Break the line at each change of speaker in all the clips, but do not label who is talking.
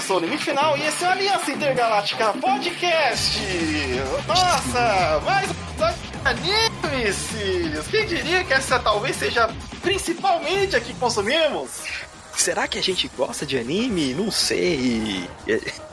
sou o Limite Final e esse é o Aliança Intergaláctica Podcast. Nossa, mais um anime, Sirius. Quem diria que essa talvez seja a principal mídia que consumimos?
Será que a gente gosta de anime? Não sei.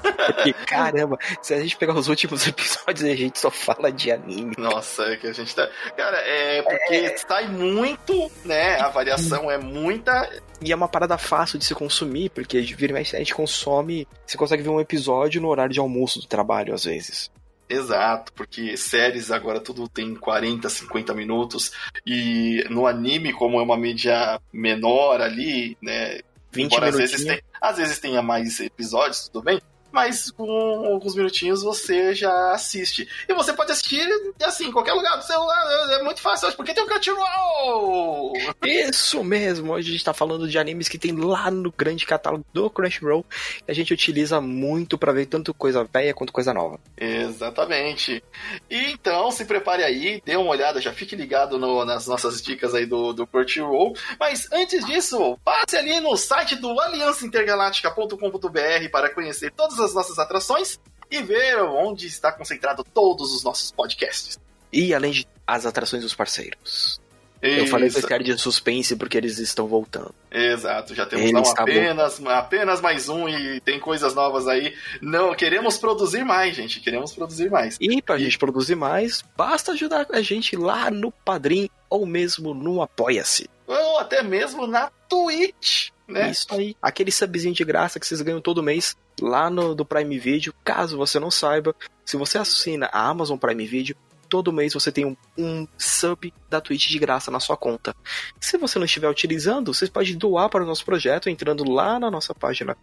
Porque, caramba, se a gente pegar os últimos episódios, a gente só fala de anime.
Nossa, é que a gente tá. Cara, é porque é... sai muito, né? A variação é muita.
E é uma parada fácil de se consumir, porque vira mais a gente consome. Você consegue ver um episódio no horário de almoço do trabalho, às vezes.
Exato, porque séries agora tudo tem 40, 50 minutos e no anime, como é uma mídia menor ali, né,
20 Embora
às vezes, tem, às vezes tenha mais episódios, tudo bem mas com alguns minutinhos você já assiste. E você pode assistir, assim, em qualquer lugar do celular, é muito fácil hoje, porque tem o Crunchyroll!
Isso mesmo, hoje a gente tá falando de animes que tem lá no grande catálogo do Crunchyroll, que a gente utiliza muito para ver tanto coisa velha quanto coisa nova.
Exatamente. E então, se prepare aí, dê uma olhada, já fique ligado no, nas nossas dicas aí do, do Crunchyroll, mas antes disso, passe ali no site do aliançaintergaláctica.com.br para conhecer todas as nossas atrações e ver onde está concentrado todos os nossos podcasts.
E além de as atrações dos parceiros. Isso. Eu falei que quero de suspense porque eles estão voltando.
Exato, já temos não apenas, apenas mais um e tem coisas novas aí. Não, queremos produzir mais, gente. Queremos produzir mais.
E pra e... gente produzir mais, basta ajudar a gente lá no Padrim ou mesmo no Apoia-se.
Ou até mesmo na Twitch. Né?
Isso aí. Aquele subzinho de graça que vocês ganham todo mês lá no do Prime Video. Caso você não saiba, se você assina a Amazon Prime Video, todo mês você tem um, um, sub da Twitch de graça na sua conta. Se você não estiver utilizando, você pode doar para o nosso projeto entrando lá na nossa página,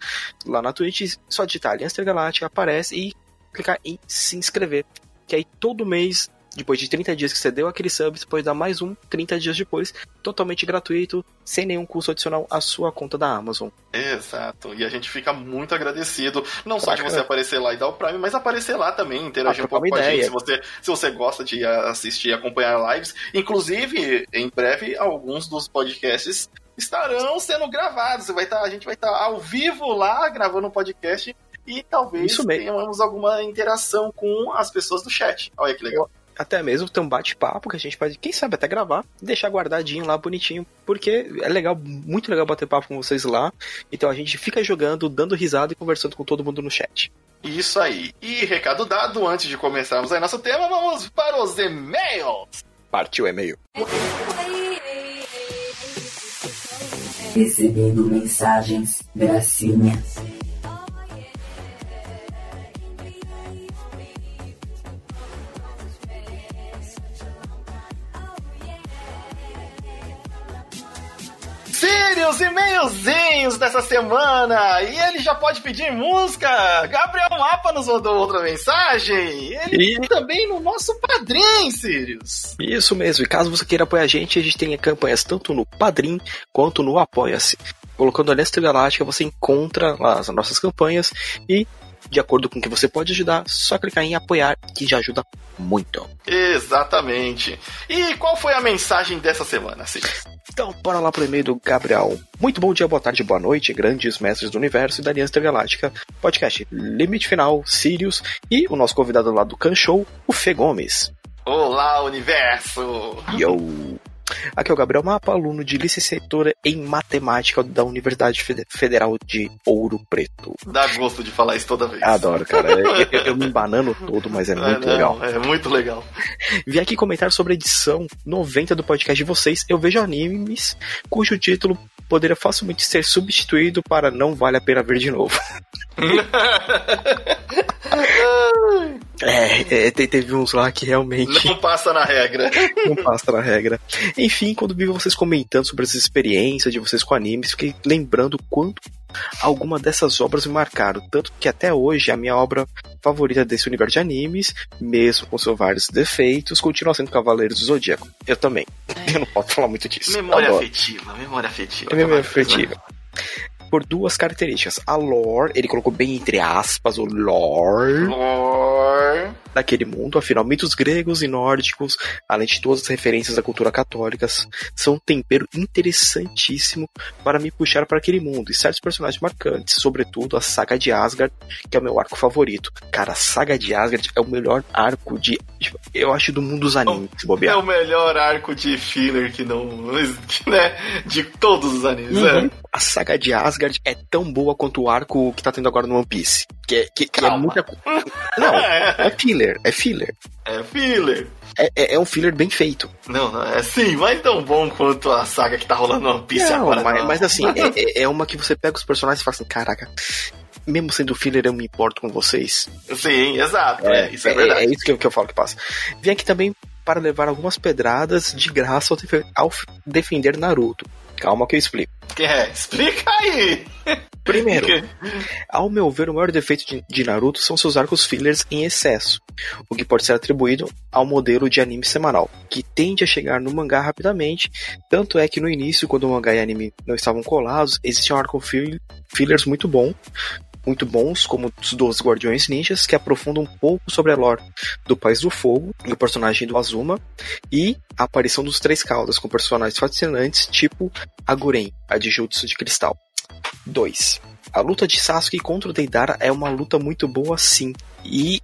lá na Twitch, só digitar Aliança Galáctica, aparece e clicar em se inscrever. Que aí todo mês depois de 30 dias que você deu aquele sub, você pode dar mais um 30 dias depois, totalmente gratuito, sem nenhum custo adicional à sua conta da Amazon.
Exato. E a gente fica muito agradecido, não só de você aparecer lá e dar o Prime, mas aparecer lá também, interagir ah, um pouco com ideia. a gente, se você, se você gosta de assistir e acompanhar lives. Inclusive, em breve, alguns dos podcasts estarão sendo gravados. Vai estar, a gente vai estar ao vivo lá gravando um podcast e talvez tenhamos alguma interação com as pessoas do chat. Olha que legal
até mesmo ter um bate-papo que a gente pode, quem sabe, até gravar e deixar guardadinho lá bonitinho, porque é legal, muito legal bater papo com vocês lá. Então a gente fica jogando, dando risada e conversando com todo mundo no chat.
Isso aí. E recado dado, antes de começarmos aí nosso tema, vamos para os e-mails.
Partiu e-mail.
Recebendo mensagens, gracinhas.
Sirius e e-mailzinhos dessa semana. E ele já pode pedir música. Gabriel Mapa nos mandou outra mensagem. Ele e... também no nosso Padrim, Sirius.
Isso mesmo. E caso você queira apoiar a gente, a gente tem campanhas tanto no Padrim quanto no Apoia-se. Colocando a Lesta Galáctica, você encontra lá as nossas campanhas e de acordo com o que você pode ajudar, só clicar em apoiar que já ajuda muito.
Exatamente. E qual foi a mensagem dessa semana, Sirius?
Então, bora lá pro e-mail do Gabriel. Muito bom dia, boa tarde, boa noite, grandes mestres do universo e da Aliança Galáctica. Podcast Limite Final, Sirius e o nosso convidado lá do Can Show, o Fê Gomes.
Olá, universo!
Yo! Aqui é o Gabriel Mapa, aluno de licenciatura em matemática da Universidade Federal de Ouro Preto.
Dá gosto de falar isso toda vez.
Adoro, cara. Eu, eu, me embanando todo, mas é, é muito é, legal.
É muito legal.
Vim aqui comentar sobre a edição 90 do podcast de vocês. Eu vejo animes cujo título poderia facilmente ser substituído para Não Vale a Pena Ver de Novo. É, é, teve uns lá que realmente.
Não passa na regra.
Não passa na regra. Enfim, quando vi vocês comentando sobre as experiências de vocês com animes, fiquei lembrando quanto alguma dessas obras me marcaram. Tanto que até hoje a minha obra favorita desse universo de animes, mesmo com seus vários defeitos, continua sendo Cavaleiros do Zodíaco. Eu também. É. Eu não posso falar muito disso.
Memória afetiva, memória afetiva. É
memória afetiva por duas características. A lore, ele colocou bem entre aspas o lore.
Lore.
Daquele mundo, afinal, mitos gregos e nórdicos, além de todas as referências da cultura católica, são um tempero interessantíssimo para me puxar para aquele mundo, e certos personagens marcantes, sobretudo a saga de Asgard, que é o meu arco favorito. Cara, a saga de Asgard é o melhor arco de. Eu acho do mundo dos animes,
bobear. É o melhor arco de filler que não. né? De todos os animes, uhum. é.
A saga de Asgard é tão boa quanto o arco que tá tendo agora no One Piece. Que é, que, que é muita. Não, é filler, é filler.
É filler.
É, é, é, um filler bem feito.
Não, não, é sim, mas tão bom quanto a saga que tá rolando no One Piece
não,
agora.
Mas, mas assim, é, é, é uma que você pega os personagens e fala assim, caraca, mesmo sendo filler, eu me importo com vocês.
Sim, exato. É, é isso é, é verdade.
É, isso que eu, que eu falo que passa. Vem aqui também para levar algumas pedradas de graça ao defender Naruto. Calma que eu explico.
Que é? Explica aí!
Primeiro, ao meu ver, o maior defeito de, de, Naruto são seus arcos fillers em excesso, o que pode ser atribuído ao modelo de anime semanal, que tende a chegar no mangá rapidamente. Tanto é que no início, quando o mangá e anime não estavam colados, existiam arcos fillers muito bom, muito bons, como os dos Guardiões Ninjas, que aprofundam um pouco sobre a lore do País do Fogo e o personagem do Azuma, e a aparição dos Três Caudas, com personagens fascinantes, tipo a Guren, a de Jutsu de Cristal. 2. A luta de Sasuke contra o Deidara é uma luta muito boa sim, e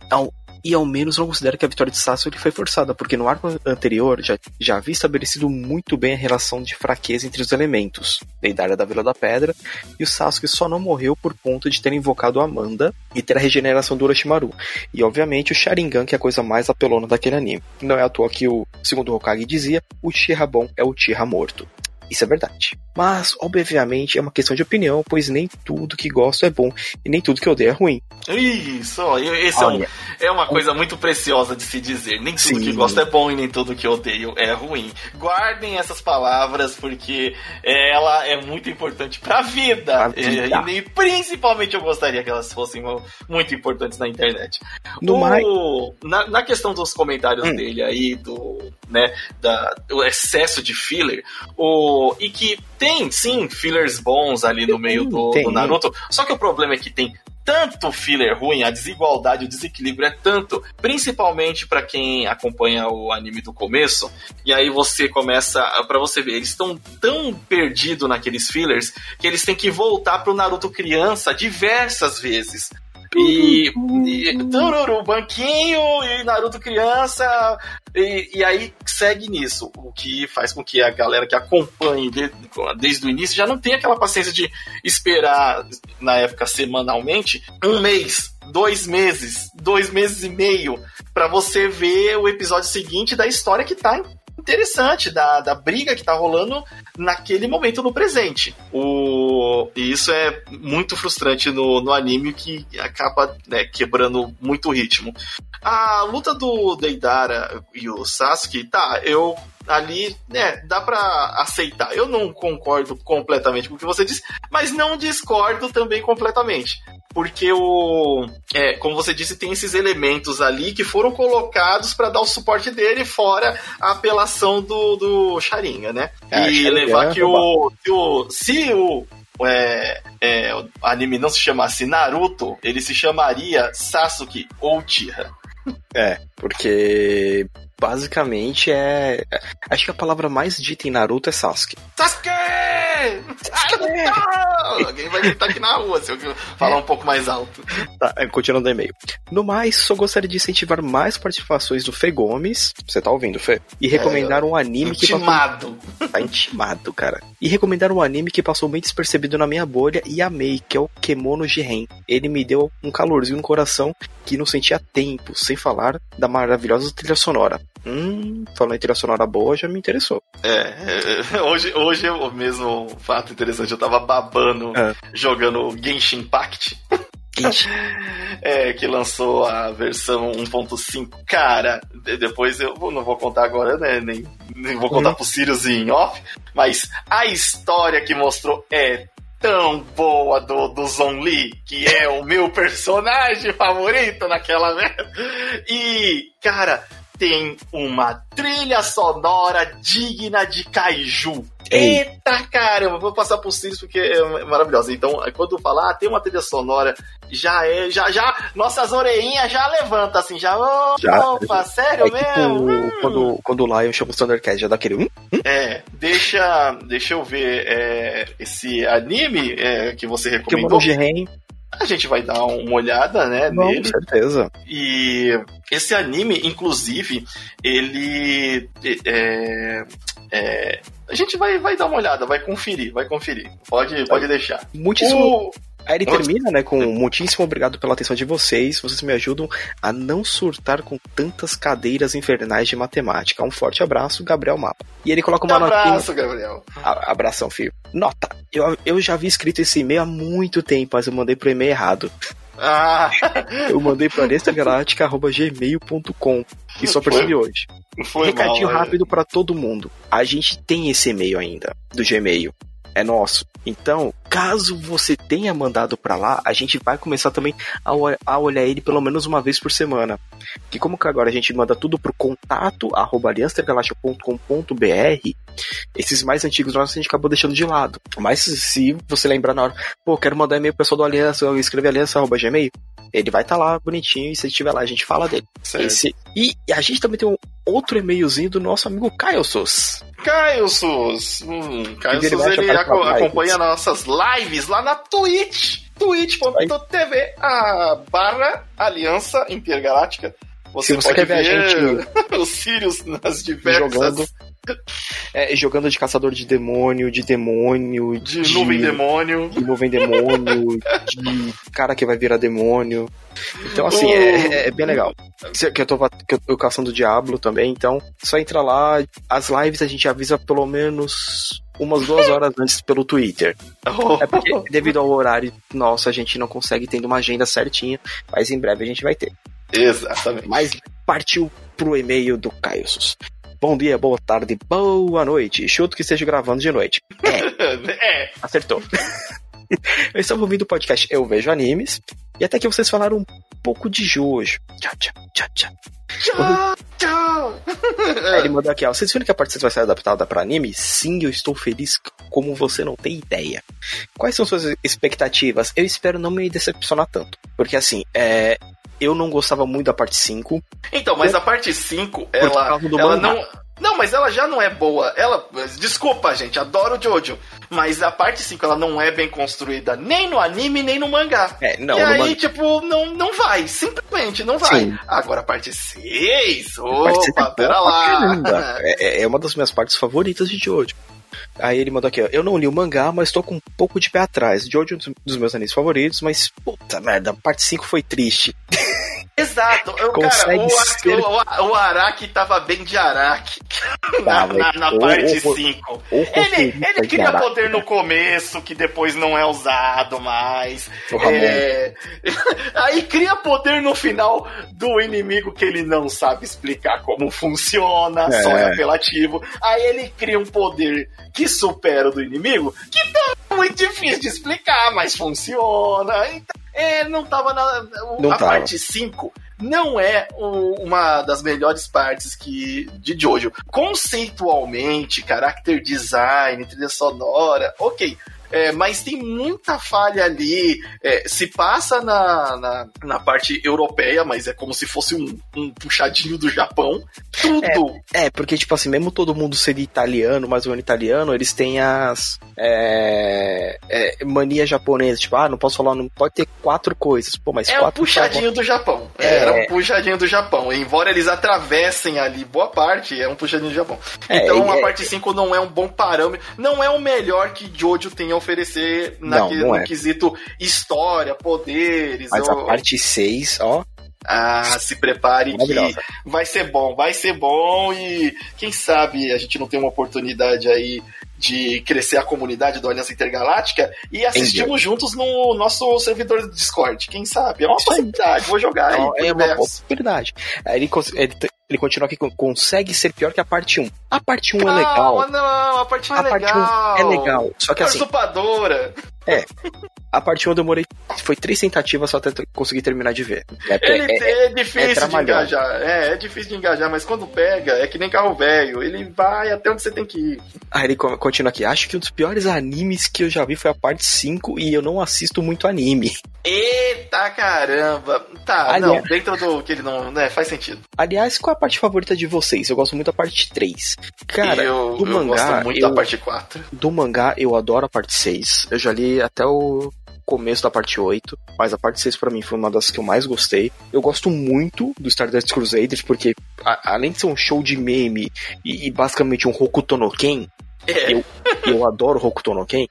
e ao menos não considero que a vitória de Sasuke foi forçada, porque no arco anterior já, já havia estabelecido muito bem a relação de fraqueza entre os elementos, Deidara da Vila da Pedra, e o Sasuke só não morreu por conta de ter invocado Amanda e ter a regeneração do Orochimaru. E obviamente o Sharingan, que é a coisa mais apelona daquele anime. Não é à toa que o segundo Hokage dizia, o Uchiha bom é o Uchiha morto. Isso é verdade. Mas, obviamente, é uma questão de opinião, pois nem tudo que gosto é bom e nem tudo que odeio é ruim.
Isso, esse é, um, é, uma coisa muito preciosa de se dizer. Nem tudo Sim. que gosto é bom e nem tudo que odeio é ruim. Guardem essas palavras porque ela é muito importante pra vida. vida. E, e, principalmente eu gostaria que elas fossem muito importantes na internet. No o, mais... na, na, questão dos comentários hum. dele aí, do, né, da, do excesso de filler, o, e que tem sim fillers bons ali no meio do, do Naruto. Só que o problema é que tem tanto filler ruim, a desigualdade, o desequilíbrio é tanto, principalmente para quem acompanha o anime do começo, e aí você começa, para você ver, eles estão tão perdidos naqueles fillers que eles têm que voltar pro Naruto criança diversas vezes. E, e tururu, banquinho e Naruto criança. E, e, aí segue nisso, o que faz com que a galera que acompanhe desde, desde o início já não tenha aquela paciência de esperar, na época semanalmente, um mês, dois meses, dois meses e meio, para você ver o episódio seguinte da história que tá interessante da, da briga que tá rolando naquele momento no presente. O, e isso é muito frustrante no, no anime que acaba né, quebrando muito o ritmo. A luta do Deidara e o Sasuke, tá, eu ali, né, dá para aceitar. Eu não concordo completamente com o que você disse, mas não discordo também completamente. Porque o. É, como você disse, tem esses elementos ali que foram colocados para dar o suporte dele, fora a apelação do, do Sharinga, né? É, e levar que o, que o. Se o é, é, o anime não se chamasse Naruto, ele se chamaria Sasuke ou Uchiha.
É, porque basicamente é. Acho que a palavra mais dita em Naruto é Sasuke.
Sasuke! Sasuke! Alguém vai gritar aqui na rua se eu falar um pouco mais alto.
Tá, é, continuando o e-mail. No mais, só gostaria de incentivar mais participações do Fê Gomes. Você tá ouvindo, Fê? E recomendar é, um anime
intimado.
que. Passou... Tá intimado, cara. E recomendar um anime que passou bem despercebido na minha bolha e amei, que é o Kemono Jiren. Ele me deu um calorzinho no coração que não sentia tempo, sem falar da maravilhosa trilha sonora. Hum, falando em trilha sonora boa, já me interessou.
É, é hoje, hoje o mesmo fato interessante, eu tava babando é. jogando Genshin Impact. Genshin. É, que lançou a versão 1.5. Cara, depois eu não vou contar agora, né? Nem, nem vou contar uhum. pro Sirius em off. Mas a história que mostrou é tão boa do, do Zon Lee, que é o meu personagem favorito naquela merda. E, cara, tem uma trilha sonora digna de Kaiju. Eita caramba, vou passar por Sirius porque é maravilhosa. Então, quando falar, ah, tem uma trilha sonora, já é, já, já, nossas orelhinhas já levanta assim, já, já opa, sério é mesmo?
Tipo, hum. quando, quando o Lion chama o Thundercat, já dá aquele. Hum?
Hum? É, deixa, deixa eu ver é, esse anime é, que você recomendou. Que a gente vai dar uma olhada, né,
Não, nele. Com certeza.
E esse anime, inclusive, ele é, é, a gente vai, vai dar uma olhada, vai conferir, vai conferir. Pode, pode deixar.
Muitíssimo. O... Aí ele termina, né, com muitíssimo obrigado pela atenção de vocês. Vocês me ajudam a não surtar com tantas cadeiras infernais de matemática. Um forte abraço, Gabriel Mapa. E ele coloca uma
nota. Abraço, Gabriel.
A, abração, filho. Nota. Eu, eu já vi escrito esse e-mail há muito tempo, mas eu mandei pro e-mail errado.
Ah.
eu mandei para gmail.com e só percebi hoje.
Foi
Recadinho
mal,
rápido para todo mundo. A gente tem esse e-mail ainda do Gmail é nosso. Então, caso você tenha mandado para lá, a gente vai começar também a, a, olhar ele pelo menos uma vez por semana. Que como que agora a gente manda tudo pro contato arroba esses mais antigos nossos a gente acabou deixando de lado. Mas se você lembrar na hora, pô, quero mandar e-mail pro pessoal do Aliança, eu escrevi aliança arroba gmail, ele vai estar tá lá bonitinho e se estiver lá a gente fala dele. Esse, e, e, a gente também tem um outro e-mailzinho do nosso amigo Caio Sus.
Caio Sus. Hum, Caio Sus, ele, ele acompanha nossas lives lá na Twitch. twitch.tv a barra Aliança Intergaláctica.
Você, você pode ver, a gente
os Sirius nas diversas
jogando é, jogando de caçador de demônio, de demônio,
de, de nuvem demônio,
de nuvem demônio, de cara que vai virar demônio. Então, assim, é, é, bem legal. Que eu tô, que eu tô caçando Diablo também, então só entra lá. As lives a gente avisa pelo menos umas duas horas antes pelo Twitter. Oh. É porque, devido ao horário nosso, a gente não consegue tendo uma agenda certinha, mas em breve a gente vai ter.
Exatamente.
Mas partiu pro e-mail do Caio Bom dia, boa tarde, boa noite. Chuto que esteja gravando de noite.
É. é.
Acertou. Eu estava ouvindo o podcast Eu Vejo Animes, e até que vocês falaram um pouco de Jojo. Tchau, tchau, tchau, tchau.
Tchau, tchau.
Aí ele mandou aqui, ó. Vocês viram que a parte vai ser adaptada para anime? Sim, eu estou feliz como você não tem ideia. Quais são suas expectativas? Eu espero não me decepcionar tanto. Porque assim, é, eu não gostava muito da parte 5.
Então, mas a parte 5, ela, ela não. Não, mas ela já não é boa. Ela. Desculpa, gente, adoro Jojo. Mas a parte 5 ela não é bem construída nem no anime, nem no mangá.
É, não.
E aí, man... tipo, não, não vai. Simplesmente não vai. Sim. Agora a parte 6. Opa, pera lá.
É, é uma das minhas partes favoritas de Jojo. Aí ele mandou aqui, ó. Eu não li o mangá, mas tô com um pouco de pé atrás. Jojo é um dos meus animes favoritos, mas puta merda, parte 5 foi triste.
Exato. Eu, cara, o, ser... o, o, Araki tava bem de Araki na, na, na parte 5. Ele, ele cria poder no começo, que depois não é usado mais. É... Aí cria poder no final do inimigo que ele não sabe explicar como funciona, é. só é apelativo. Aí ele cria um poder que supera o do inimigo, que tá muito difícil de explicar, mas funciona. Então, é, não tava na. Não a tava. parte 5 não é o, uma das melhores partes que de Jojo. Conceitualmente, character design, trilha sonora, ok. É, mas tem muita falha ali. É, se passa na, na, na, parte europeia, mas é como se fosse um, um puxadinho do Japão. Tudo.
É, é, porque, tipo assim, mesmo todo mundo ser italiano, mais ou menos italiano, eles têm as é, é, mania japonesa. Tipo, ah, não posso falar, não pode ter quatro coisas. Pô, mas
é
quatro.
um puxadinho do Japão. É. Era um puxadinho do Japão. Embora eles atravessem ali boa parte, é um puxadinho do Japão. Então a parte 5 não é um bom parâmetro. Não é o melhor que Jojo tenha oferecer naquele, não, não no é. quesito história, poderes.
Mas ou... a parte 6, ó.
Ah, se prepare que vai ser bom, vai ser bom e quem sabe a gente não tem uma oportunidade aí de crescer a comunidade do Aliança Intergaláctica e assistimos juntos no nosso servidor do Discord. Quem sabe? É uma possibilidade, vou jogar aí.
É uma possibilidade. Ele, ele, ele continua aqui, consegue ser pior que a parte 1. A parte 1 é legal.
Não, a parte 1 é
a
legal.
Parte 1 é legal. Só que assim.
Usurpadora.
É. A parte 1 eu demorei. Foi três tentativas só até conseguir terminar de ver.
É, ele é, é difícil é de engajar. É, é difícil de engajar, mas quando pega, é que nem carro velho. Ele vai até onde você tem que ir.
Aí ele continua aqui. Acho que um dos piores animes que eu já vi foi a parte 5 e eu não assisto muito anime.
Eita caramba! Tá, Aliás, não, dentro do que ele não. né, faz sentido.
Aliás, qual é a parte favorita de vocês? Eu gosto muito da parte 3. Cara,
eu,
do
eu
mangá.
Gosto muito eu, da parte 4.
Do mangá, eu adoro a parte 6. Eu já li até o começo da parte 8, mas a parte 6 para mim foi uma das que eu mais gostei. Eu gosto muito do Stardust Crusaders, porque a, além de ser um show de meme e, e basicamente um Hokuto no Ken, é. eu, eu adoro Hokuto no Ken,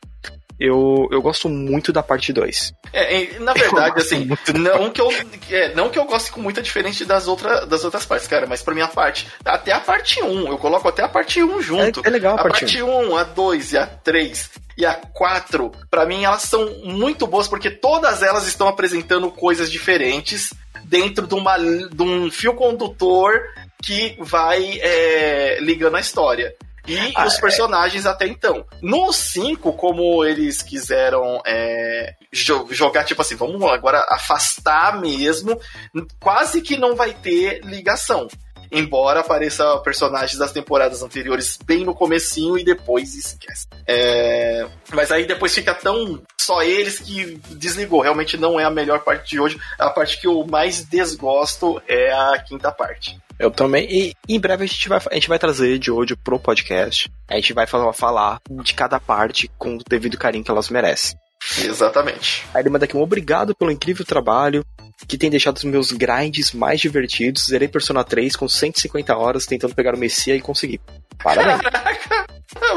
eu, eu gosto muito da parte 2.
É, na verdade, assim, não que, eu, é, não que eu goste com muita diferente das, outra, das outras partes, cara, mas pra mim a parte, até a parte 1, eu coloco até a parte 1 junto.
É, é legal
a, a parte, parte 1. 1, a 2 e a 3 e a 4, para mim elas são muito boas porque todas elas estão apresentando coisas diferentes dentro de, uma, de um fio condutor que vai é, ligando a história e ah, os é. personagens é. até então. No 5, como eles quiseram é, jo jogar, tipo assim, vamos agora afastar mesmo, quase que não vai ter ligação. Embora apareça personagens das temporadas anteriores bem no comecinho e depois esquece. É... Mas aí depois fica tão só eles que desligou. Realmente não é a melhor parte de hoje. A parte que eu mais desgosto é a quinta parte.
Eu também. E em breve a gente vai, a gente vai trazer de hoje pro podcast. A gente vai falar, falar de cada parte com o devido carinho que elas merecem.
Exatamente.
Aí ele manda aqui um obrigado pelo incrível trabalho que tem deixado os meus grinds mais divertidos. Zerei Persona 3 com 150 horas tentando pegar o Messia e consegui. Parabéns.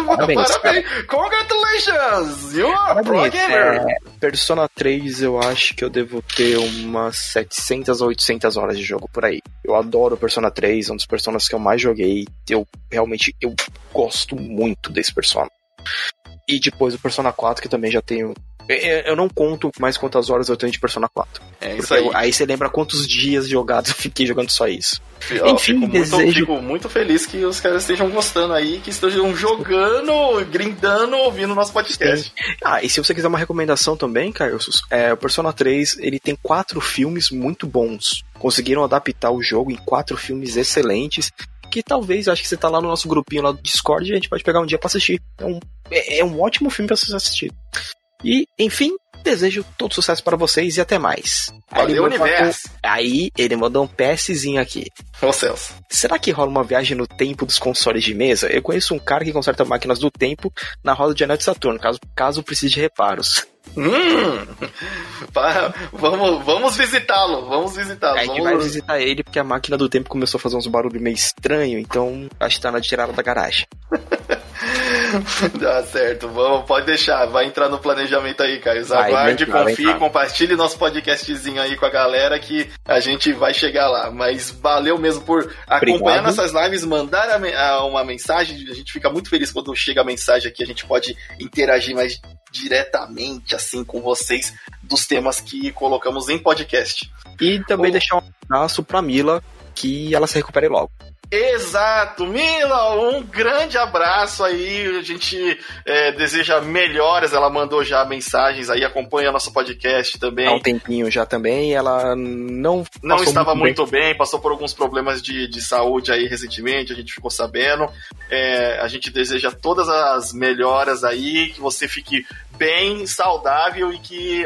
Parabéns. Parabéns. Congratulations! You are pro gamer! É,
Persona 3 eu acho que eu devo ter umas 700 ou 800 horas de jogo por aí. Eu adoro Persona 3, é um dos personagens que eu mais joguei. Eu realmente eu gosto muito desse Persona. E depois o Persona 4, que também já tenho eu não conto mais quantas horas eu tenho de Persona 4.
É isso aí. Eu,
aí você lembra quantos dias jogados eu fiquei jogando só isso.
Eu, Enfim, fico desejo... muito, fico muito feliz que os caras estejam gostando aí, que estejam jogando, grindando, ouvindo nosso podcast.
Sim. Ah, e se você quiser uma recomendação também, Carlos, é, o Persona 3, ele tem quatro filmes muito bons. Conseguiram adaptar o jogo em quatro filmes excelentes que talvez, acho que você tá lá no nosso grupinho lá do Discord e a gente pode pegar um dia pra assistir. É um, é, é um ótimo filme pra você assistir. E, enfim, desejo todo sucesso para vocês e até mais.
Valeu, aí universo!
Aí ele mandou um PSzinho aqui.
Ô céus.
Será que rola uma viagem no tempo dos consoles de mesa? Eu conheço um cara que conserta máquinas do tempo na roda de anel de Saturno, caso, caso precise de reparos.
Hum, vamos, vamos visitá-lo, vamos visitá-lo.
A gente vai visitar ele porque a máquina do tempo começou a fazer uns barulhos meio estranhos, então acho que tá na tirada da garagem.
Dá certo, vamos, pode deixar, vai entrar no planejamento aí, Caio. Aguarde, confie, compartilhe nosso podcastzinho aí com a galera que a gente vai chegar lá. Mas valeu mesmo por acompanhar Obrigado. nossas lives, mandar a, a, uma mensagem. A gente fica muito feliz quando chega a mensagem aqui, a gente pode interagir mais diretamente assim com vocês dos temas que colocamos em podcast.
E também deixar um abraço pra Mila, que ela se recupere logo.
Exato, Mila, um grande abraço aí. A gente é, deseja melhoras. Ela mandou já mensagens aí, acompanha nosso podcast também.
Há um tempinho já também. Ela não
não estava muito, muito bem. bem. passou por alguns problemas de, de saúde aí recentemente. A gente ficou sabendo. É, a gente deseja todas as melhoras aí, que você fique bem, saudável e que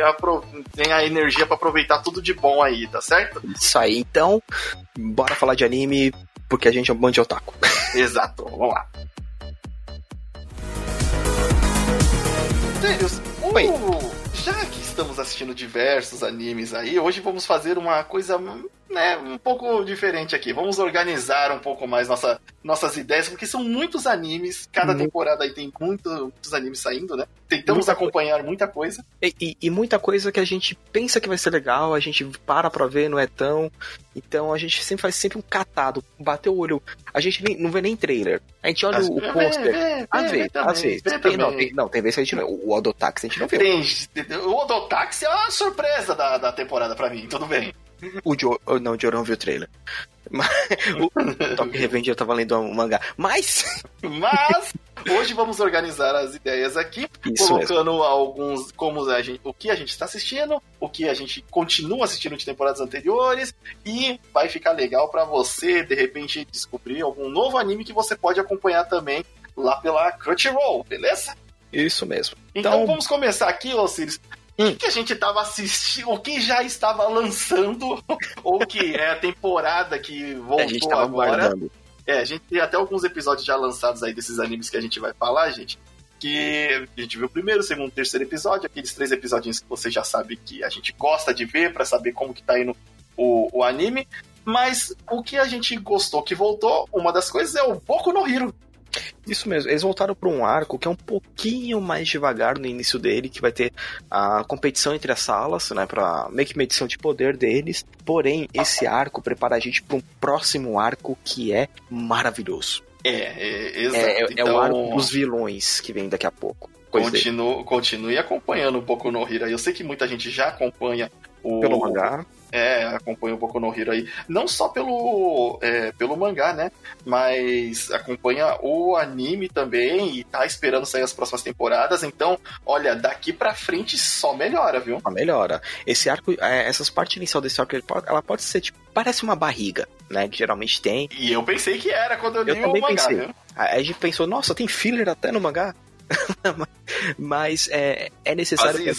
tenha energia para aproveitar tudo de bom aí, tá certo?
Isso aí. Então, bora falar de anime porque a gente é um bando de otaku.
Exato, vamos lá. Sérios, uh, já que estamos assistindo diversos animes aí, hoje vamos fazer uma coisa né, um pouco diferente aqui. Vamos organizar um pouco mais nossa, nossas ideias, porque são muitos animes. Cada muito. temporada aí tem muito, muitos animes saindo, né? Tentamos muita acompanhar coisa. muita coisa.
E, e, e, muita coisa que a gente pensa que vai ser legal, a gente para pra ver, não é tão. Então a gente sempre faz sempre um catado, bateu o olho. A gente nem, não vê nem trailer. A gente olha As, o, o pôster. Às vezes, às vezes. Tem, não, tem, não, tem vezes que a gente não. O Odotax a gente não vê.
Tem, o Odotax é uma surpresa da, da temporada pra mim, tudo bem.
O Joe. Oh, não, o Joe não viu o trailer. Mas, o Top Revenge eu tava lendo um mangá. Mas.
Mas. Hoje vamos organizar as ideias aqui, Isso colocando mesmo. alguns como a gente, o que a gente está assistindo, o que a gente continua assistindo de temporadas anteriores e vai ficar legal para você de repente descobrir algum novo anime que você pode acompanhar também lá pela Crunchyroll, beleza?
Isso mesmo.
Então, então vamos começar aqui, Osiris. O hum. que a gente estava assistindo, o que já estava lançando, ou que é a temporada que voltou a agora. Guardando. É, a gente tem até alguns episódios já lançados aí desses animes que a gente vai falar, gente. Que a gente viu o primeiro, segundo, terceiro episódio, aqueles três episódios que você já sabe que a gente gosta de ver para saber como que tá indo o, o anime. Mas o que a gente gostou que voltou, uma das coisas é o Boku no Hero.
Isso mesmo, eles voltaram para um arco que é um pouquinho mais devagar no início dele, que vai ter a competição entre as salas, né, para meio que medição de poder deles. Porém, esse arco prepara a gente para um próximo arco que é maravilhoso.
É, é exato. É,
é, então... é o arco dos vilões que vem daqui a pouco.
Continue, continue acompanhando um pouco no Hira. Eu sei que muita gente já acompanha o.
Pelo mangá.
É, acompanha um pouco no Hero aí. Não só pelo, é, pelo mangá, né? Mas acompanha o anime também e tá esperando sair as próximas temporadas. Então, olha, daqui pra frente só melhora, viu?
Só melhora. Esse arco, é, essas partes inicial desse arco, ela pode ser tipo, parece uma barriga, né? Que geralmente tem.
E eu pensei que era quando eu li eu o mangá, pensei. Viu?
Aí a gente pensou, nossa, tem filler até no mangá? Mas é, é necessário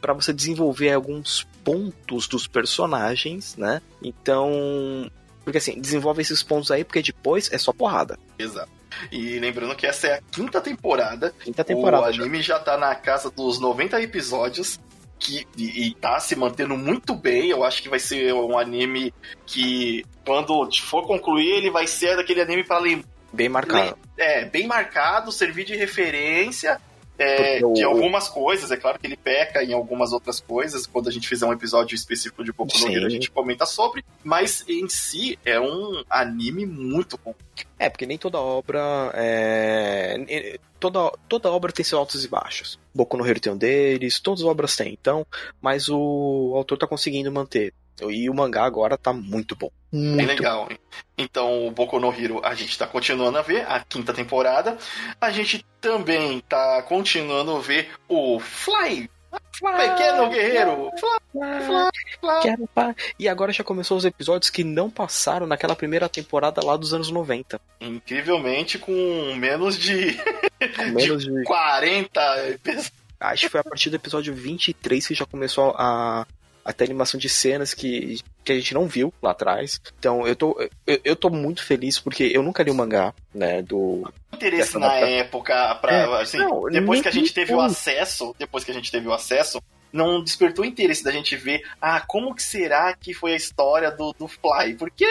para você desenvolver alguns pontos dos personagens, né? Então, porque assim, desenvolve esses pontos aí, porque depois é só porrada.
Exato. E lembrando que essa é a quinta temporada.
Quinta temporada.
O anime já, já tá na casa dos 90 episódios. Que, e, e tá se mantendo muito bem. Eu acho que vai ser um anime que, quando for concluir, ele vai ser daquele anime para lembrar.
Bem marcado.
É, bem marcado, servir de referência é, de algumas coisas, é claro que ele peca em algumas outras coisas. Quando a gente fizer um episódio específico de Boku no Hero, a gente comenta sobre. Mas em si é um anime muito bom.
É, porque nem toda obra é... Toda, toda obra tem seus altos e baixos. Boku no Hero tem um deles, todas as obras têm, então, mas o autor tá conseguindo manter. E o mangá agora tá muito bom. Muito
Bem legal. Hein? Então, o Boku no Hero a gente tá continuando a ver, a quinta temporada. A gente também tá continuando a ver o Fly. Fly Pequeno Guerreiro! Fly,
fly, fly. E agora já começou os episódios que não passaram naquela primeira temporada lá dos anos 90.
Incrivelmente com menos de, com menos de, de 40 episódios.
Acho que foi a partir do episódio 23 que já começou a, até animação de cenas que, que a gente não viu lá atrás. Então eu tô, eu, eu tô muito feliz porque eu nunca li o mangá, né, do...
Interesse na época, pra, é, assim, não, depois que a gente teve o acesso, depois que a gente teve o acesso, não despertou interesse da gente ver, ah, como que será que foi a história do, do Fly? Porque...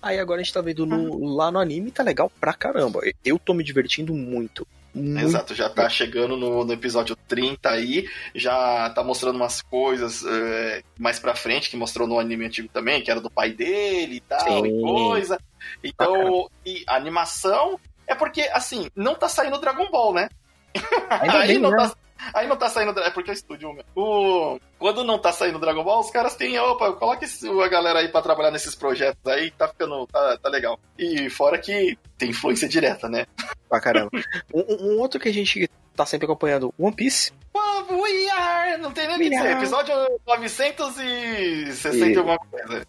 Aí agora a gente tá vendo no, lá no anime, tá legal pra caramba. Eu tô me divertindo muito. Muito
Exato, já tá chegando no, no, episódio 30 aí, já tá mostrando umas coisas é, mais pra frente, que mostrou no anime antigo também, que era do pai dele e tal, Sim. e coisa. Então, e a animação é porque, assim, não tá saindo Dragon Ball, né? aí, bem, não né? tá, aí não tá saindo. É porque é estúdio o Quando não tá saindo Dragon Ball, os caras têm. Opa, coloca a galera aí pra trabalhar nesses projetos aí, tá ficando. Tá, tá legal. E fora que tem influência direta, né?
Pra caramba. um, um, outro que a gente tá sempre acompanhando, One Piece.
We are! Não tem nem o que dizer. Episódio 960 e... alguma coisa.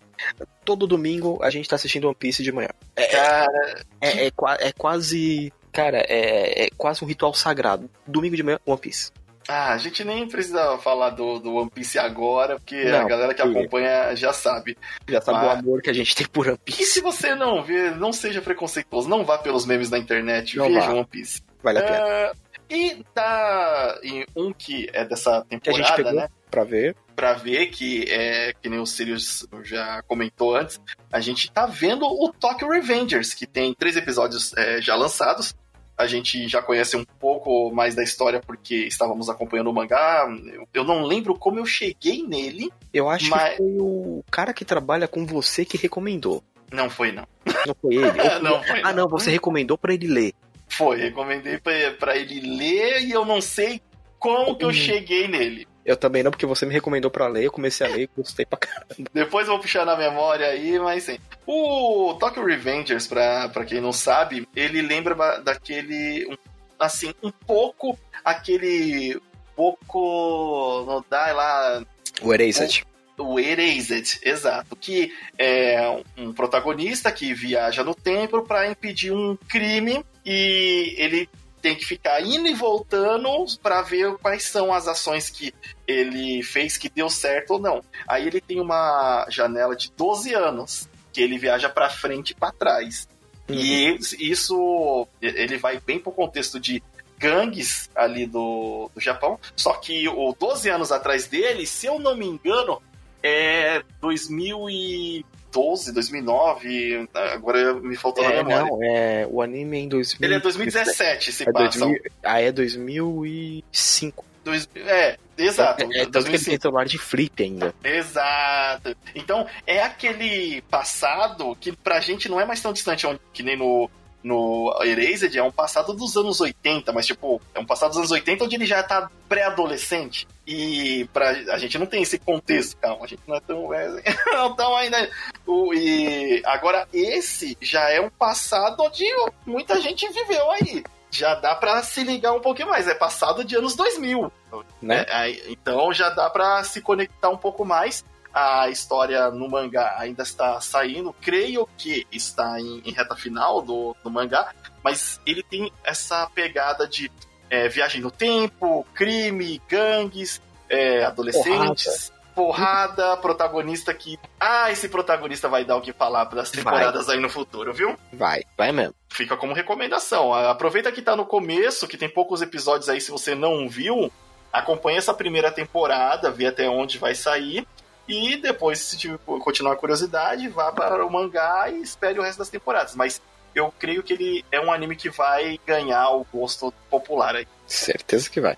Todo domingo a gente tá assistindo One Piece de manhã.
É, cara...
é, é, é, é quase. Cara, é, é quase um ritual sagrado. Domingo de manhã, One Piece.
Ah, a gente nem precisa falar do, do One Piece agora, porque não, a galera que acompanha já sabe.
Já sabe Mas... o amor que a gente tem por One Piece.
E se você não vê, não seja preconceituoso, não vá pelos memes da internet, não veja vá. One Piece.
Vale a pena. É...
E tá em um que é dessa temporada, né?
Pra ver.
Pra ver que é que nem o Sirius já comentou antes, a gente tá vendo o Tokyo Revengers, que tem três episódios é, já lançados a gente já conhece um pouco mais da história porque estávamos acompanhando o mangá. Eu não lembro como eu cheguei nele.
Eu acho mas... que foi o cara que trabalha com você que recomendou.
Não foi, não.
Não foi ele? não, foi, ah, não. não, você recomendou para ele ler.
Foi, recomendei para ele ler e eu não sei como que eu hum. cheguei nele.
Eu também não, porque você me recomendou para ler, eu comecei a ler e gostei pra caramba.
Depois eu vou puxar na memória aí, mas sim. O Tokyo Revengers, pra, pra quem não sabe, ele lembra daquele. Assim, um pouco aquele pouco não dá lá
o Erased.
O, o Erased, exato, que é um protagonista que viaja no tempo para impedir um crime e ele tem que ficar indo e voltando para ver quais são as ações que ele fez que deu certo ou não. Aí ele tem uma janela de 12 anos que ele viaja para frente e para trás. Uhum. E isso ele vai bem pro contexto de gangues ali do, do Japão. Só que o 12 anos atrás dele, se eu não me engano, é 2000 e 2012, 2009, agora me faltou é, na memória. Não,
é o anime é em 2000...
Ele é 2017, se é passa. 2000,
ah, é 2005.
Dois, é, exato. É,
é tanto que ele tem celular de flip ainda.
Exato. Então, é aquele passado que pra gente não é mais tão distante, que nem no no Erased é um passado dos anos 80, mas tipo, é um passado dos anos 80 onde ele já tá pré-adolescente. E pra, a gente não tem esse contexto, calma, a gente não é tão velho. então ainda. O, e agora, esse já é um passado onde muita gente viveu aí. Já dá para se ligar um pouquinho mais. É passado de anos 2000. Né? É, então já dá para se conectar um pouco mais a história no mangá ainda está saindo, creio que está em, em reta final do, do, mangá, mas ele tem essa pegada de é, viagem no tempo, crime, gangues, é, adolescentes. Porrada. porrada. protagonista que. Ah, esse protagonista vai dar o que falar para as temporadas vai. aí no futuro, viu?
Vai, vai mesmo.
Fica como recomendação. Aproveita que tá no começo, que tem poucos episódios aí, se você não viu, acompanha essa primeira temporada, vê até onde vai sair. E depois, se tiver, continuar a curiosidade, vá para o mangá e espere o resto das temporadas. Mas eu creio que ele é um anime que vai ganhar o gosto popular aí.
Certeza que vai.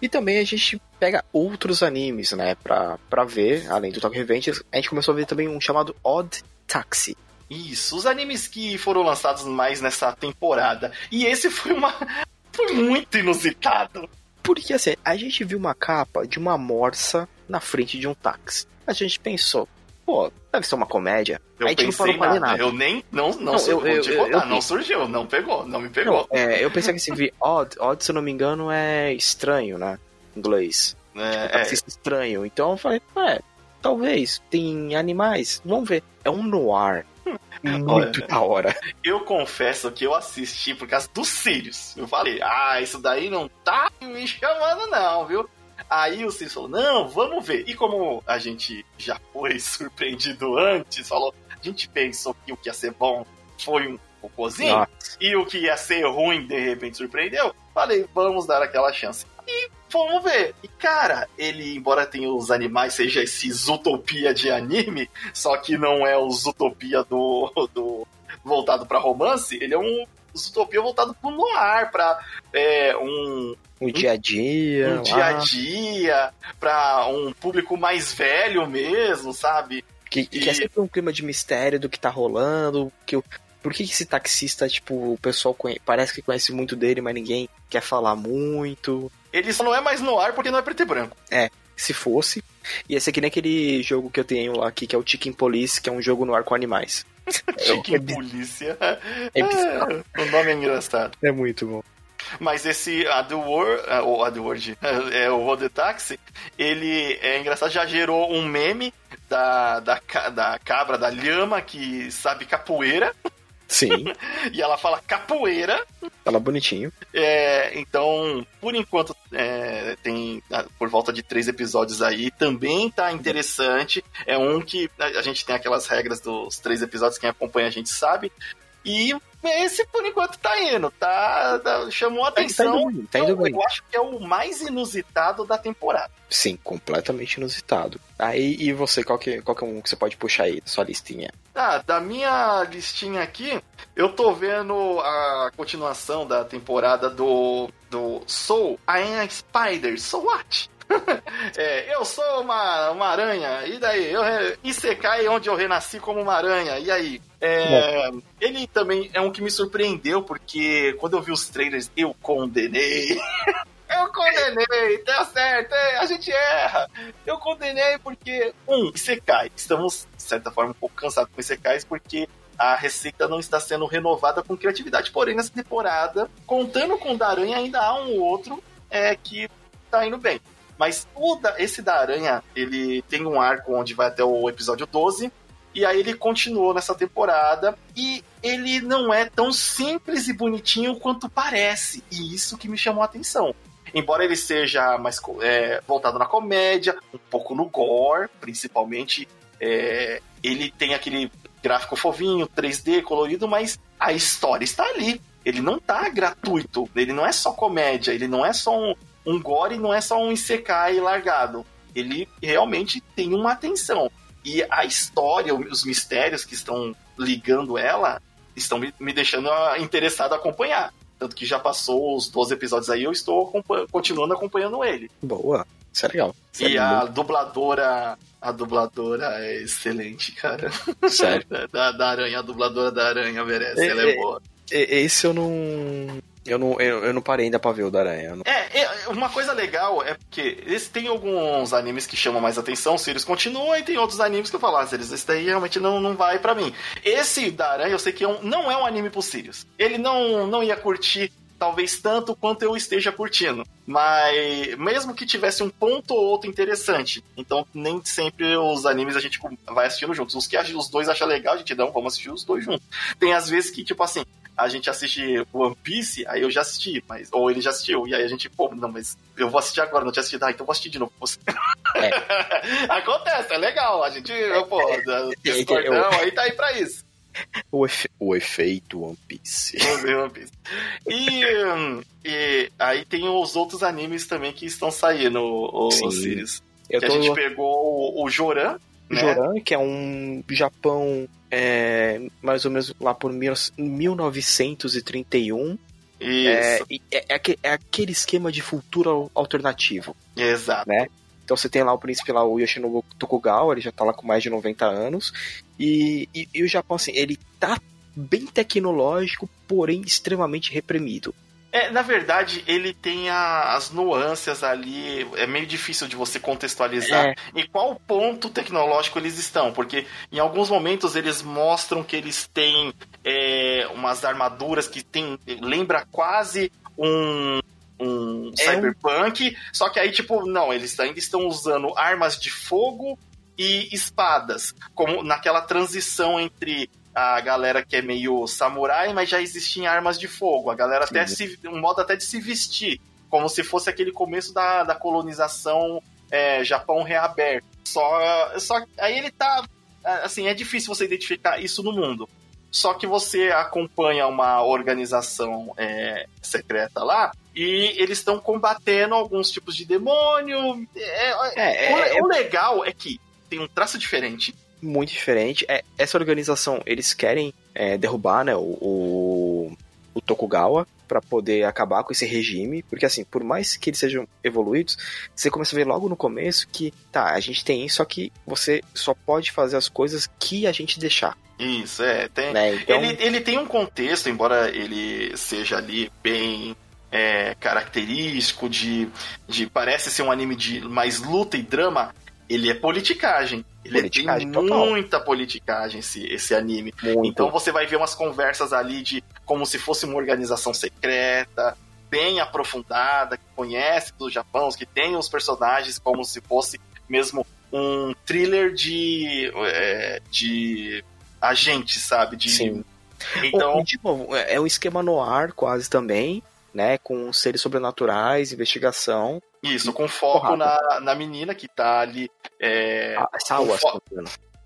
E também a gente pega outros animes, né, pra, pra ver, além do Tokyo Revenge. A gente começou a ver também um chamado Odd Taxi.
Isso, os animes que foram lançados mais nessa temporada. E esse foi uma. Foi muito inusitado.
Porque assim, a gente viu uma capa de uma morsa na frente de um táxi a gente pensou, pô, deve ser uma comédia.
Eu
a gente
pensei nada. nada. Eu nem, não, não, não eu, eu, eu, eu, não surgiu, não pegou, não me pegou.
Não, é, eu pensei que se vi odd, odd, se eu não me engano, é estranho, né? Em inglês. É, tipo, é. estranho. Então eu falei, é, talvez, tem animais, vamos ver. É um noir. Muito Olha, da hora.
Eu confesso que eu assisti por causa dos Sirius. Eu falei, ah, isso daí não tá me chamando, não, viu? Aí o Cis falou: não, vamos ver. E como a gente já foi surpreendido antes, falou: a gente pensou que o que ia ser bom foi um cocôzinho, Nossa. e o que ia ser ruim de repente surpreendeu. Falei: vamos dar aquela chance. E vamos ver. E cara, ele, embora tenha os animais, seja esse Zootopia de anime, só que não é o Zootopia do, do voltado para romance, ele é um Zootopia voltado pro noir, pra é, um,
o dia a dia.
Um dia a dia, pra um público mais velho mesmo, sabe?
Que, que é sempre um clima de mistério do que tá rolando, que o, por que esse taxista, tipo, o pessoal conhece, parece que conhece muito dele, mas ninguém quer falar muito.
Ele só não é mais no ar porque não é preto e branco.
É, se fosse. E esse aqui nem aquele jogo que eu tenho lá aqui, que é o Chicken Police, que é um jogo no ar com animais.
Chicken é, Polícia. É, é, o nome é engraçado.
É muito bom.
Mas esse AdWord, ou AdWord, é o Road Taxi, ele é engraçado, já gerou um meme da, da, da cabra, da lhama que sabe capoeira.
Sim.
e ela fala capoeira.
Fala bonitinho.
É, então, por enquanto, é, tem ah, por volta de três episódios aí. Também tá interessante. É um que a gente tem aquelas regras dos três episódios, quem acompanha a gente sabe. E esse, por enquanto, tá indo, tá? tá chamou a atenção. Tá indo, tá indo eu, eu, acho que é o mais inusitado da temporada.
Sim, completamente inusitado. Aí, e você, qual que, qual que é um que você pode puxar aí, sua listinha?
Ah, da minha listinha aqui, eu tô vendo a continuação da temporada do, do Soul, I am a Spider, so what? é, eu sou uma, uma aranha, e daí? Eu, Isekai onde eu renasci como uma aranha, e aí? É, ele também é um que me surpreendeu, porque quando eu vi os trailers, eu condenei. eu condenei, tá certo, é, a gente erra. Eu condenei porque, um, Isekai. Estamos, de certa forma, um pouco cansados com Isekais, porque a receita não está sendo renovada com criatividade. Porém, nessa temporada, contando com o da Aranha, ainda há um outro é, que tá indo bem. Mas o da, esse da Aranha, ele tem um arco onde vai até o episódio 12. E aí ele continuou nessa temporada. E ele não é tão simples e bonitinho quanto parece. E isso que me chamou a atenção. Embora ele seja mais é, voltado na comédia, um pouco no gore, principalmente, é, ele tem aquele gráfico fofinho, 3D, colorido, mas a história está ali. Ele não tá gratuito, ele não é só comédia, ele não é só um, um gore, não é só um Isekai largado. Ele realmente tem uma atenção. E a história, os mistérios que estão ligando ela, estão me, deixando interessado a acompanhar. Tanto que já passou os 12 episódios aí, eu estou acompanhando, continuando acompanhando ele.
Boa. Isso é legal. Isso
e
é
a muito... dubladora. A dubladora é excelente, cara.
Sério.
da, da Aranha, a dubladora da Aranha merece, é, ela é, é boa.
Esse eu não. Eu não, eu, eu não parei ainda pra ver o da Aranha. Não...
É, é, uma coisa legal é porque eles tem alguns animes que chamam mais atenção, se eles continuam, e tem outros animes que eu falo, ah, Sirius, esse daí realmente não, não vai para mim. Esse da Aranha eu sei que é um, não é um anime pro Sirius. Ele não, não ia curtir talvez tanto quanto eu esteja curtindo. Mas mesmo que tivesse um ponto ou outro interessante. Então nem sempre os animes a gente vai assistindo juntos. Os que os dois acham legal, a gente não, vamos assistir os dois juntos. Tem às vezes que, tipo assim, a gente assiste One Piece, aí eu já assisti, mas ou ele já assistiu, e aí a gente, pô, não, mas eu vou assistir agora, não tinha assistido, ah, então vou assistir de novo. É. Acontece, é legal, a gente, pô, discordão, aí tá aí pra isso.
O, efe... o efeito One Piece.
One Piece. E, e, aí tem os outros animes também que estão saindo, os Sirius. Eu que tô... a gente pegou o, o Joran.
Né? Joran, que é um Japão é, mais ou menos lá por 1931.
Isso. É,
é, é, é, aquele esquema de futuro alternativo.
Exato.
Né? Então você tem lá o príncipe lá, o Yoshinobu Tokugawa, ele já tá lá com mais de 90 anos. E, e, e o Japão, assim, ele tá bem tecnológico, porém extremamente reprimido.
É, na verdade, ele tem a, as nuances ali, é meio difícil de você contextualizar é. em qual ponto tecnológico eles estão, porque em alguns momentos eles mostram que eles têm é, umas armaduras que tem, lembra quase um, um é cyberpunk, só que aí, tipo, não, eles ainda estão usando armas de fogo e espadas, como naquela transição entre a galera que é meio samurai, mas já existiam armas de fogo. A galera Sim. até se. um modo até de se vestir, como se fosse aquele começo da, da colonização é, Japão reaberto. Só, só aí ele tá. Assim, é difícil você identificar isso no mundo. Só que você acompanha uma organização é, secreta lá e eles estão combatendo alguns tipos de demônio. É, é, o, é, o, legal é que tem um traço diferente.
Muito diferente. É, essa organização, eles querem é, derrubar né, o, o, o Tokugawa para poder acabar com esse regime, porque assim, por mais que eles sejam evoluídos, você começa a ver logo no começo que, tá, a gente tem isso, só que você só pode fazer as coisas que a gente deixar.
Isso, é. Tem, né? então... ele, ele tem um contexto, embora ele seja ali bem é, característico, de, de. Parece ser um anime de mais luta e drama. Ele é politicagem. Ele politicagem tem total. muita politicagem esse, esse anime. Muito. Então você vai ver umas conversas ali de como se fosse uma organização secreta, bem aprofundada, que conhece do Japão, que tem os personagens como se fosse mesmo um thriller de, é, de agente, sabe? De,
Sim. Então, de novo, é um esquema no ar quase também, né? Com seres sobrenaturais, investigação.
Isso, com foco na, na menina que tá ali. É,
ah, Sawa, fo...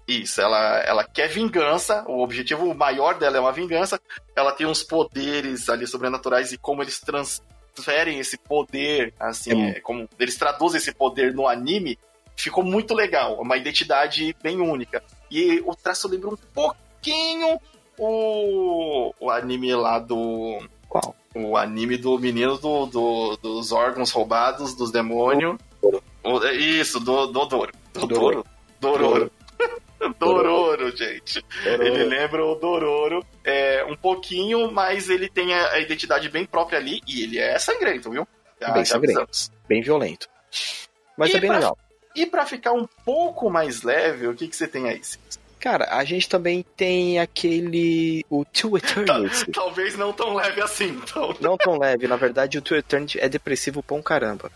Isso, ela, ela quer vingança, o objetivo maior dela é uma vingança. Ela tem uns poderes ali sobrenaturais e como eles transferem esse poder, assim, é, como eles traduzem esse poder no anime, ficou muito legal, uma identidade bem única. E o traço lembra um pouquinho o, o anime lá do.
Qual?
O anime do menino do, do dos órgãos roubados, dos demônios. Isso, do, do Doro. Do Doro. Dororo. Dororo, gente. Dororo. Ele lembra o Dororo é, um pouquinho, mas ele tem a, identidade bem própria ali e ele é sangrento, viu?
Já, bem sangrento. Bem violento. Mas e é bem
pra,
legal.
E para ficar um pouco mais leve, o que, que você tem aí?
Cara, a gente também tem aquele. O Two Eternity.
Talvez não tão leve assim, então.
Não tão leve, na verdade, o Two Eternity é depressivo pra um caramba.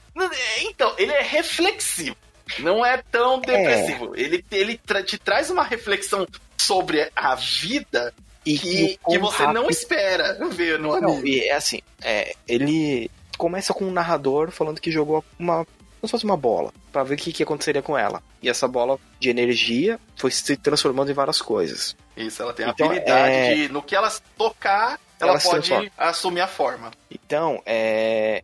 Então, ele é reflexivo. Não é tão é. depressivo. É. Ele, ele tra te traz uma reflexão sobre a vida e que, que você rápido... não espera ver no anime. Não,
e é assim, é, ele começa com um narrador falando que jogou uma como se fosse uma bola, para ver o que, que aconteceria com ela. E essa bola de energia foi se transformando em várias coisas.
Isso, ela tem a então, habilidade é... de, no que ela tocar, ela, ela pode assumir a forma.
Então, é...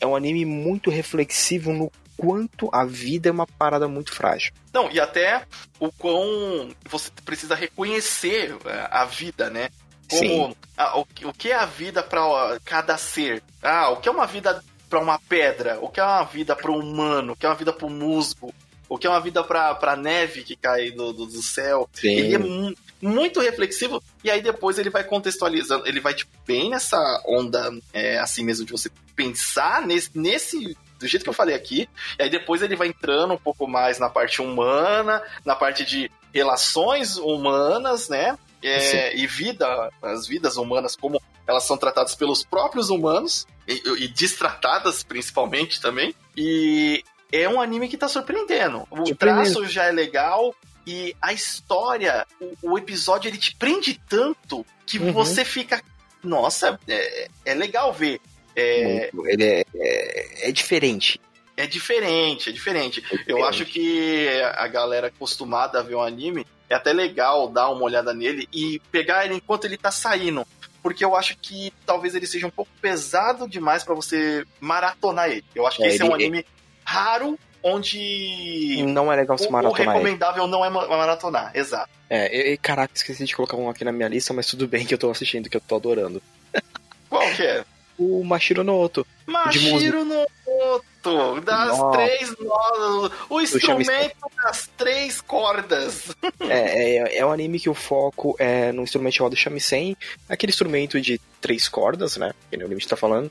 é um anime muito reflexivo no quanto a vida é uma parada muito frágil.
Não, e até o quão você precisa reconhecer é, a vida, né? Como a, o, o que é a vida para cada ser? Ah, o que é uma vida para uma pedra? O que é uma vida para um humano? O que é uma vida para um musgo? O que é uma vida para pra neve que cai do, do, do céu? Sim. Ele é mu muito reflexivo e aí depois ele vai contextualizando, ele vai tipo, bem nessa onda é, assim mesmo de você pensar nesse, nesse do jeito que eu falei aqui, e aí depois ele vai entrando um pouco mais na parte humana, na parte de relações humanas, né? É, e vida, as vidas humanas, como elas são tratadas pelos próprios humanos, e, e destratadas principalmente também. E é um anime que tá surpreendendo. O traço já é legal, e a história, o, o, episódio, ele te prende tanto que uhum. você fica. Nossa, é, é legal ver
é, ele é, é, é, diferente.
É diferente, é diferente. É diferente. Eu acho que a galera acostumada a ver um anime é até legal dar uma olhada nele e pegar ele enquanto ele tá saindo. Porque eu acho que talvez ele seja um pouco pesado demais para você maratonar ele. Eu acho que é, esse é um anime raro onde.
Não é legal se maratonar.
O recomendável ele. não é maratonar, exato.
É, e, caraca, esqueci de colocar um aqui na minha lista, mas tudo bem que eu tô assistindo, que eu tô adorando.
Qual que é?
o Mashiro no Oto.
Mashiro no Oto, das Nossa. três notas, o instrumento das três cordas.
É, é, é um anime que o foco é no instrumento chamado shamisen, aquele instrumento de três cordas, né? Que o anime está falando.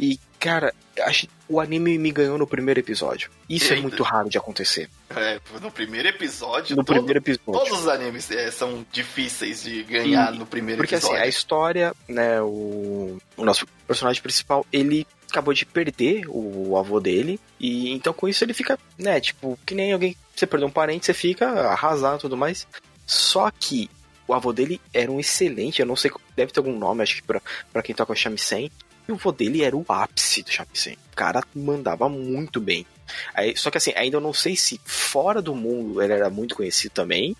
E, cara, acho o anime me ganhou no primeiro episódio. Isso é muito raro de acontecer.
É, no primeiro episódio.
No todo, primeiro episódio.
Todos os animes é, são difíceis de ganhar e, no primeiro
porque,
episódio.
Porque assim, a história, né, o, o nosso personagem principal, ele acabou de perder o avô dele. E então com isso ele fica, né, tipo, que nem alguém. Você perdeu um parente, você fica arrasado e tudo mais. Só que o avô dele era um excelente, eu não sei, deve ter algum nome, acho que pra, pra quem toca shamisen. E o vô dele era o ápice do shamisen. O cara mandava muito bem. Aí, só que assim, ainda eu não sei se fora do mundo ele era muito conhecido também,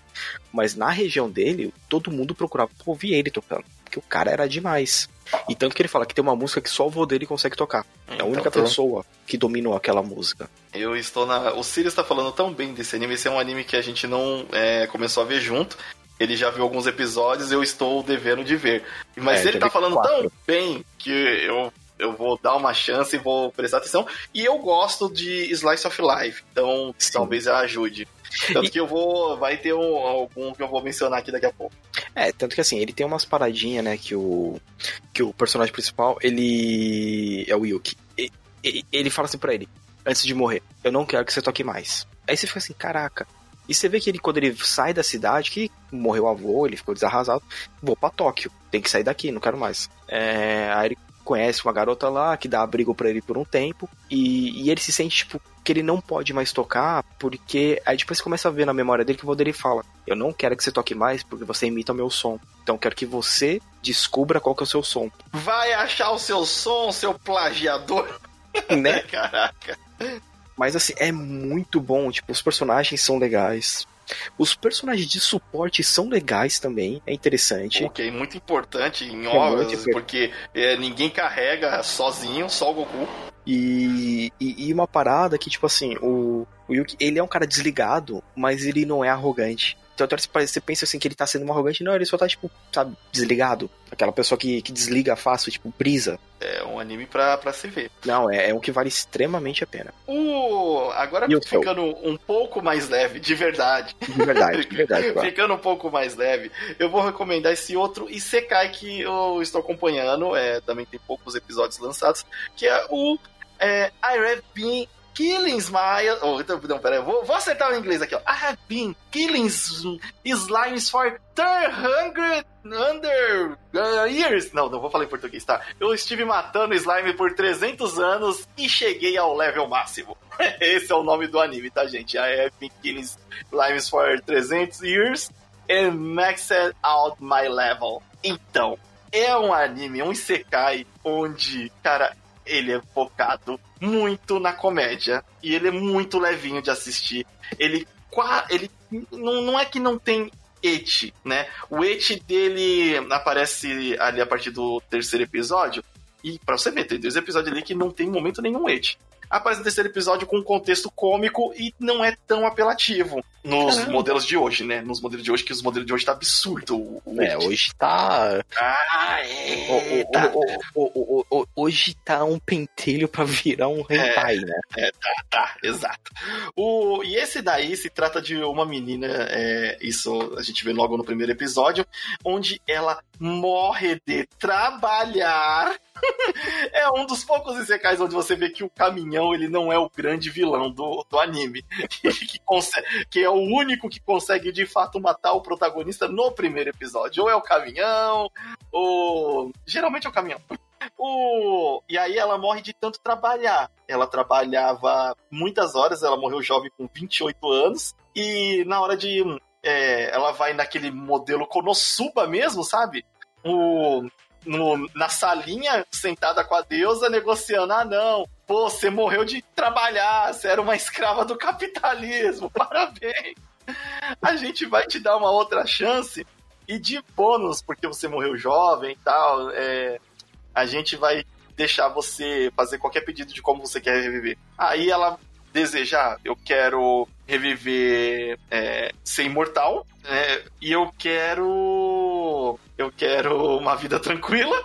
mas na região dele, todo mundo procurava ouvir ele tocando. Porque o cara era demais. E tanto que ele fala que tem uma música que só o vô dele consegue tocar. É a então, única então, pessoa que dominou aquela música.
Eu estou na. O Sirius está falando tão bem desse anime. Esse é um anime que a gente não é, começou a ver junto. Ele já viu alguns episódios, eu estou devendo de ver. Mas é, ele tá falando quatro. tão bem que eu, eu vou dar uma chance e vou prestar atenção. E eu gosto de Slice of Life, então Sim. talvez ajude. Tanto e... que eu vou. Vai ter um, algum que eu vou mencionar aqui daqui a pouco.
É, tanto que assim, ele tem umas paradinhas, né, que o. Que o personagem principal, ele. É o Yuki. E, ele fala assim pra ele, antes de morrer, eu não quero que você toque mais. Aí você fica assim, caraca, e você vê que ele, quando ele sai da cidade, que morreu o avô, ele ficou desarrasado, vou para Tóquio, tem que sair daqui, não quero mais. É, aí ele conhece uma garota lá que dá abrigo para ele por um tempo e, e, ele se sente tipo que ele não pode mais tocar porque aí depois você começa a ver na memória dele que o dele fala eu não quero que você toque mais porque você imita o meu som então eu quero que você descubra qual que é o seu som
vai achar o seu som seu plagiador
né
caraca
mas assim, é muito bom. Tipo, os personagens são legais. Os personagens de suporte são legais também, é interessante.
Ok, muito importante em é obras, porque é, ninguém carrega sozinho, só o Goku.
E, e, e, uma parada que, tipo assim, o, o Yuki, ele é um cara desligado, mas ele não é arrogante. Então você pensa assim que ele tá sendo um arrogante, não, ele só tá, tipo, sabe, desligado. Aquela pessoa que, que desliga fácil, tipo, brisa.
É um anime pra, pra se ver.
Não, é, é um que vale extremamente a pena.
Uh, agora e ficando um pouco mais leve, de verdade.
De verdade, de verdade.
Claro. ficando um pouco mais leve, eu vou recomendar esse outro Isekai que eu estou acompanhando, é, também tem poucos episódios lançados, que é o é, I Have Been killing smiles. Oh, então, não, peraí, vou, vou acertar o inglês aqui, ó. I have been killing slimes for 300 under uh, years. Não, não vou falar em português, tá? Eu estive matando slime por 300 anos e cheguei ao level máximo. Esse é o nome do anime, tá, gente? I have been killing slimes for 300 years and maxed out my level. Então, é um anime, um isekai, onde, cara, ele é focado muito na comédia. E ele é muito levinho de assistir. Ele, ele não, não é que não tem et, né? O et dele aparece ali a partir do terceiro episódio. E pra você ver, tem dois episódios ali que não tem momento nenhum et aparece no terceiro episódio com um contexto cômico e não é tão apelativo nos Caramba. modelos de hoje, né? Nos modelos de hoje, que os modelos de hoje tá absurdo.
O, é, hoje tá. Ah, é. O, tá. Hoje tá um pentelho pra virar um hentai,
é,
né?
É, tá, tá, exato. O, e esse daí se trata de uma menina, é, isso a gente vê logo no primeiro episódio, onde ela morre de trabalhar é um dos poucos isekais onde você vê que o caminhão ele não é o grande vilão do, do anime. que, consegue, que é o único que consegue de fato matar o protagonista no primeiro episódio. Ou é o caminhão, ou. Geralmente é o caminhão. O... E aí ela morre de tanto trabalhar. Ela trabalhava muitas horas, ela morreu jovem com 28 anos. E na hora de. É, ela vai naquele modelo Konosuba mesmo, sabe? O, no, na salinha, sentada com a deusa, negociando. Ah, não, pô, você morreu de trabalhar, você era uma escrava do capitalismo, parabéns. A gente vai te dar uma outra chance e de bônus, porque você morreu jovem e tal, é, a gente vai deixar você fazer qualquer pedido de como você quer reviver. Aí ela desejar, eu quero reviver é, ser imortal, é, e eu quero. Eu quero uma vida tranquila.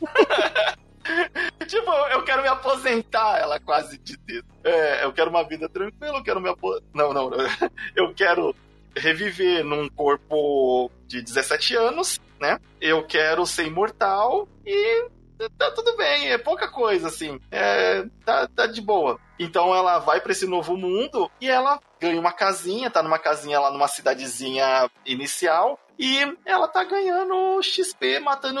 tipo, eu quero me aposentar, ela quase disse. É, eu quero uma vida tranquila, eu quero me aposentar. Não, não, eu quero reviver num corpo de 17 anos, né? Eu quero ser imortal e tá tudo bem, é pouca coisa, assim. É, tá, tá de boa. Então ela vai para esse novo mundo e ela ganha uma casinha, tá numa casinha lá numa cidadezinha inicial. E ela tá ganhando XP matando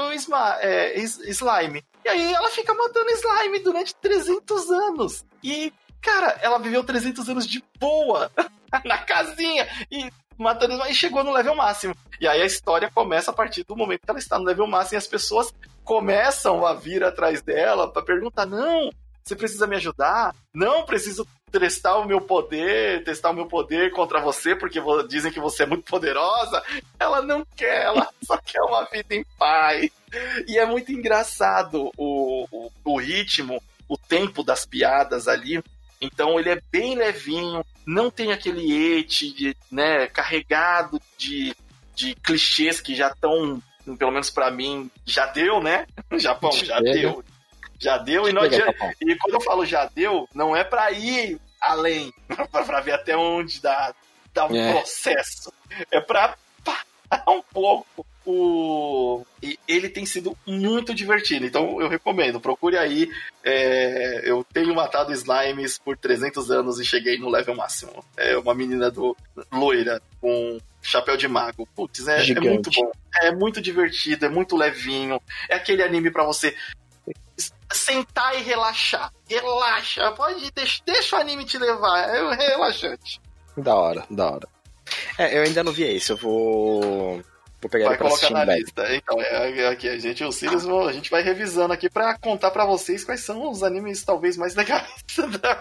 é, slime. E aí ela fica matando slime durante 300 anos. E, cara, ela viveu 300 anos de boa na casinha. E matando. E chegou no level máximo. E aí a história começa a partir do momento que ela está no level máximo e as pessoas começam a vir atrás dela para perguntar: não, você precisa me ajudar? Não preciso testar o meu poder, testar o meu poder contra você, porque dizem que você é muito poderosa. Ela não quer, ela só quer uma vida em paz. E é muito engraçado o, o, o ritmo, o tempo das piadas ali. Então ele é bem levinho, não tem aquele et, né, carregado de, de clichês que já estão pelo menos para mim, já deu, né? Japão, já deu. Já deu e não adianta. E quando eu falo já deu, não é para ir além, para ver até onde dá, dá um é. processo. É para parar um pouco. O... E ele tem sido muito divertido, então eu recomendo. Procure aí. É... Eu tenho matado slimes por 300 anos e cheguei no level máximo. É uma menina do loira com chapéu de mago. Putz, é, é muito bom. É muito divertido, é muito levinho. É aquele anime para você sentar e relaxar. Relaxa, pode deixa, deixa o anime te levar, é relaxante.
Da hora, da hora. É, eu ainda não vi esse, eu vou vou pegar
vai colocar na lista. Então, é, é, aqui a gente, o Sirius, a gente vai revisando aqui para contar para vocês quais são os animes talvez mais legais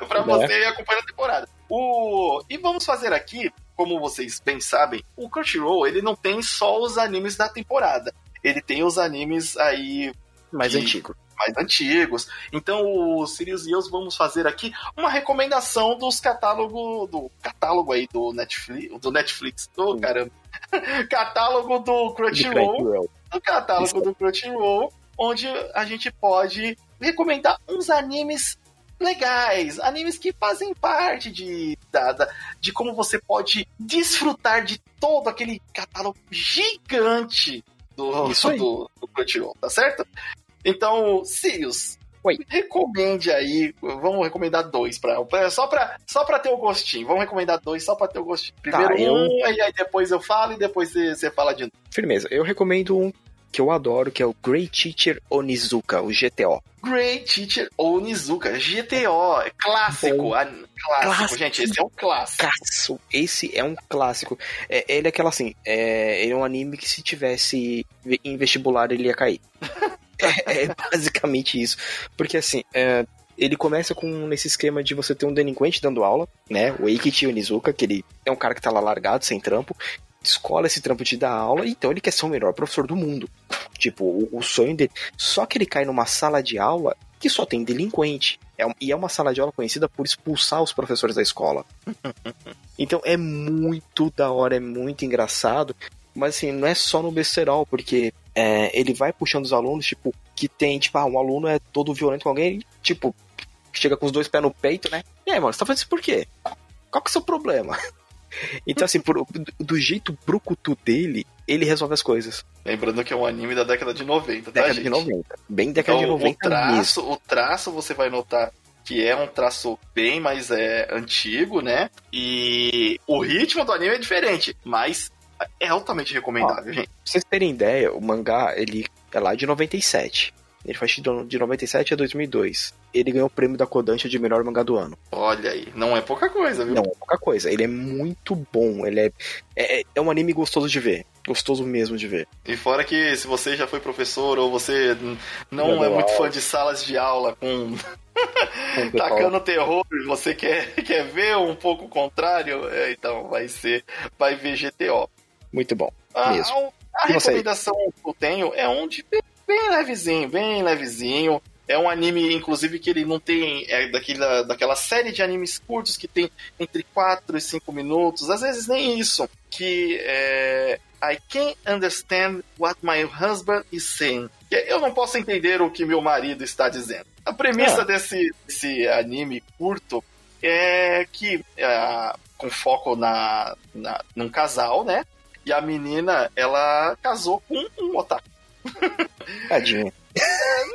para é. você acompanhar a temporada. O e vamos fazer aqui, como vocês bem sabem, o Crunchyroll, ele não tem só os animes da temporada. Ele tem os animes aí
mais antigos
mais antigos. Então, o Sirius e eu vamos fazer aqui uma recomendação dos catálogos do catálogo aí do Netflix, do Netflix, do caramba. catálogo do Crunchyroll, do catálogo do Crunchyroll, onde a gente pode recomendar uns animes legais, animes que fazem parte de, da, da, de como você pode desfrutar de todo aquele catálogo gigante do, do, do Crunchyroll, tá certo? Então, Sirius, Oi. recomende aí. Vamos recomendar dois pra, pra, só, pra, só pra ter o gostinho. Vamos recomendar dois só pra ter o gostinho. Primeiro tá, eu... um, e aí depois eu falo e depois você, fala de novo.
Firmeza. Eu recomendo um que eu adoro, que é o Great Teacher Onizuka, o GTO.
Great Teacher Onizuka, GTO, é clássico, a, clássico, clássico, gente, esse é um clássico.
Esse é um clássico. É, ele é aquela assim, é, ele é um anime que se tivesse em vestibular ele ia cair. é, é, basicamente isso. Porque assim, é, ele começa com nesse esquema de você ter um delinquente dando aula, né? O Eikichi Onizuka, que ele é um cara que tá lá largado, sem trampo, escola esse trampo de dar aula, então ele quer ser o melhor professor do mundo. Tipo, o, o sonho dele. Só que ele cai numa sala de aula que só tem delinquente. É, e é uma sala de aula conhecida por expulsar os professores da escola. então é muito da hora, é muito engraçado. Mas assim, não é só no besterol, porque é, ele vai puxando os alunos, tipo, que tem, tipo, ah, um aluno é todo violento com alguém, e, tipo, chega com os dois pés no peito, né? E aí, mano, você tá fazendo isso por quê? Qual que é o seu problema? Então, assim, por, do jeito brucutu dele, ele resolve as coisas.
Lembrando que é um anime da década de 90,
tá, Década gente? de 90. Bem década então, de 90
o traço, mesmo. O traço você vai notar que é um traço bem mais é, antigo, né? E o ritmo do anime é diferente, mas é altamente recomendável, Ó, gente. Pra
vocês terem ideia, o mangá, ele é lá de 97. Ele faz de 97 a 2002. Ele ganhou o prêmio da Kodansha de melhor mangá do ano.
Olha aí, não é pouca coisa, viu?
Não é pouca coisa. Ele é muito bom. Ele é, é, é um anime gostoso de ver. Gostoso mesmo de ver.
E fora que se você já foi professor ou você não é muito aula. fã de salas de aula com tacando terror, você quer, quer ver um pouco o contrário, é, então vai ser, vai ver GTO.
Muito bom. Ah, mesmo.
A, a recomendação que eu tenho é um de bem levezinho, bem levezinho. É um anime, inclusive, que ele não tem. É daquela, daquela série de animes curtos que tem entre 4 e 5 minutos, às vezes nem isso. Que é. I can't understand what my husband is saying. Eu não posso entender o que meu marido está dizendo. A premissa ah. desse, desse anime curto é que, é, com foco na, na, num casal, né? E a menina, ela casou com um otaku.
Tadinho.
É,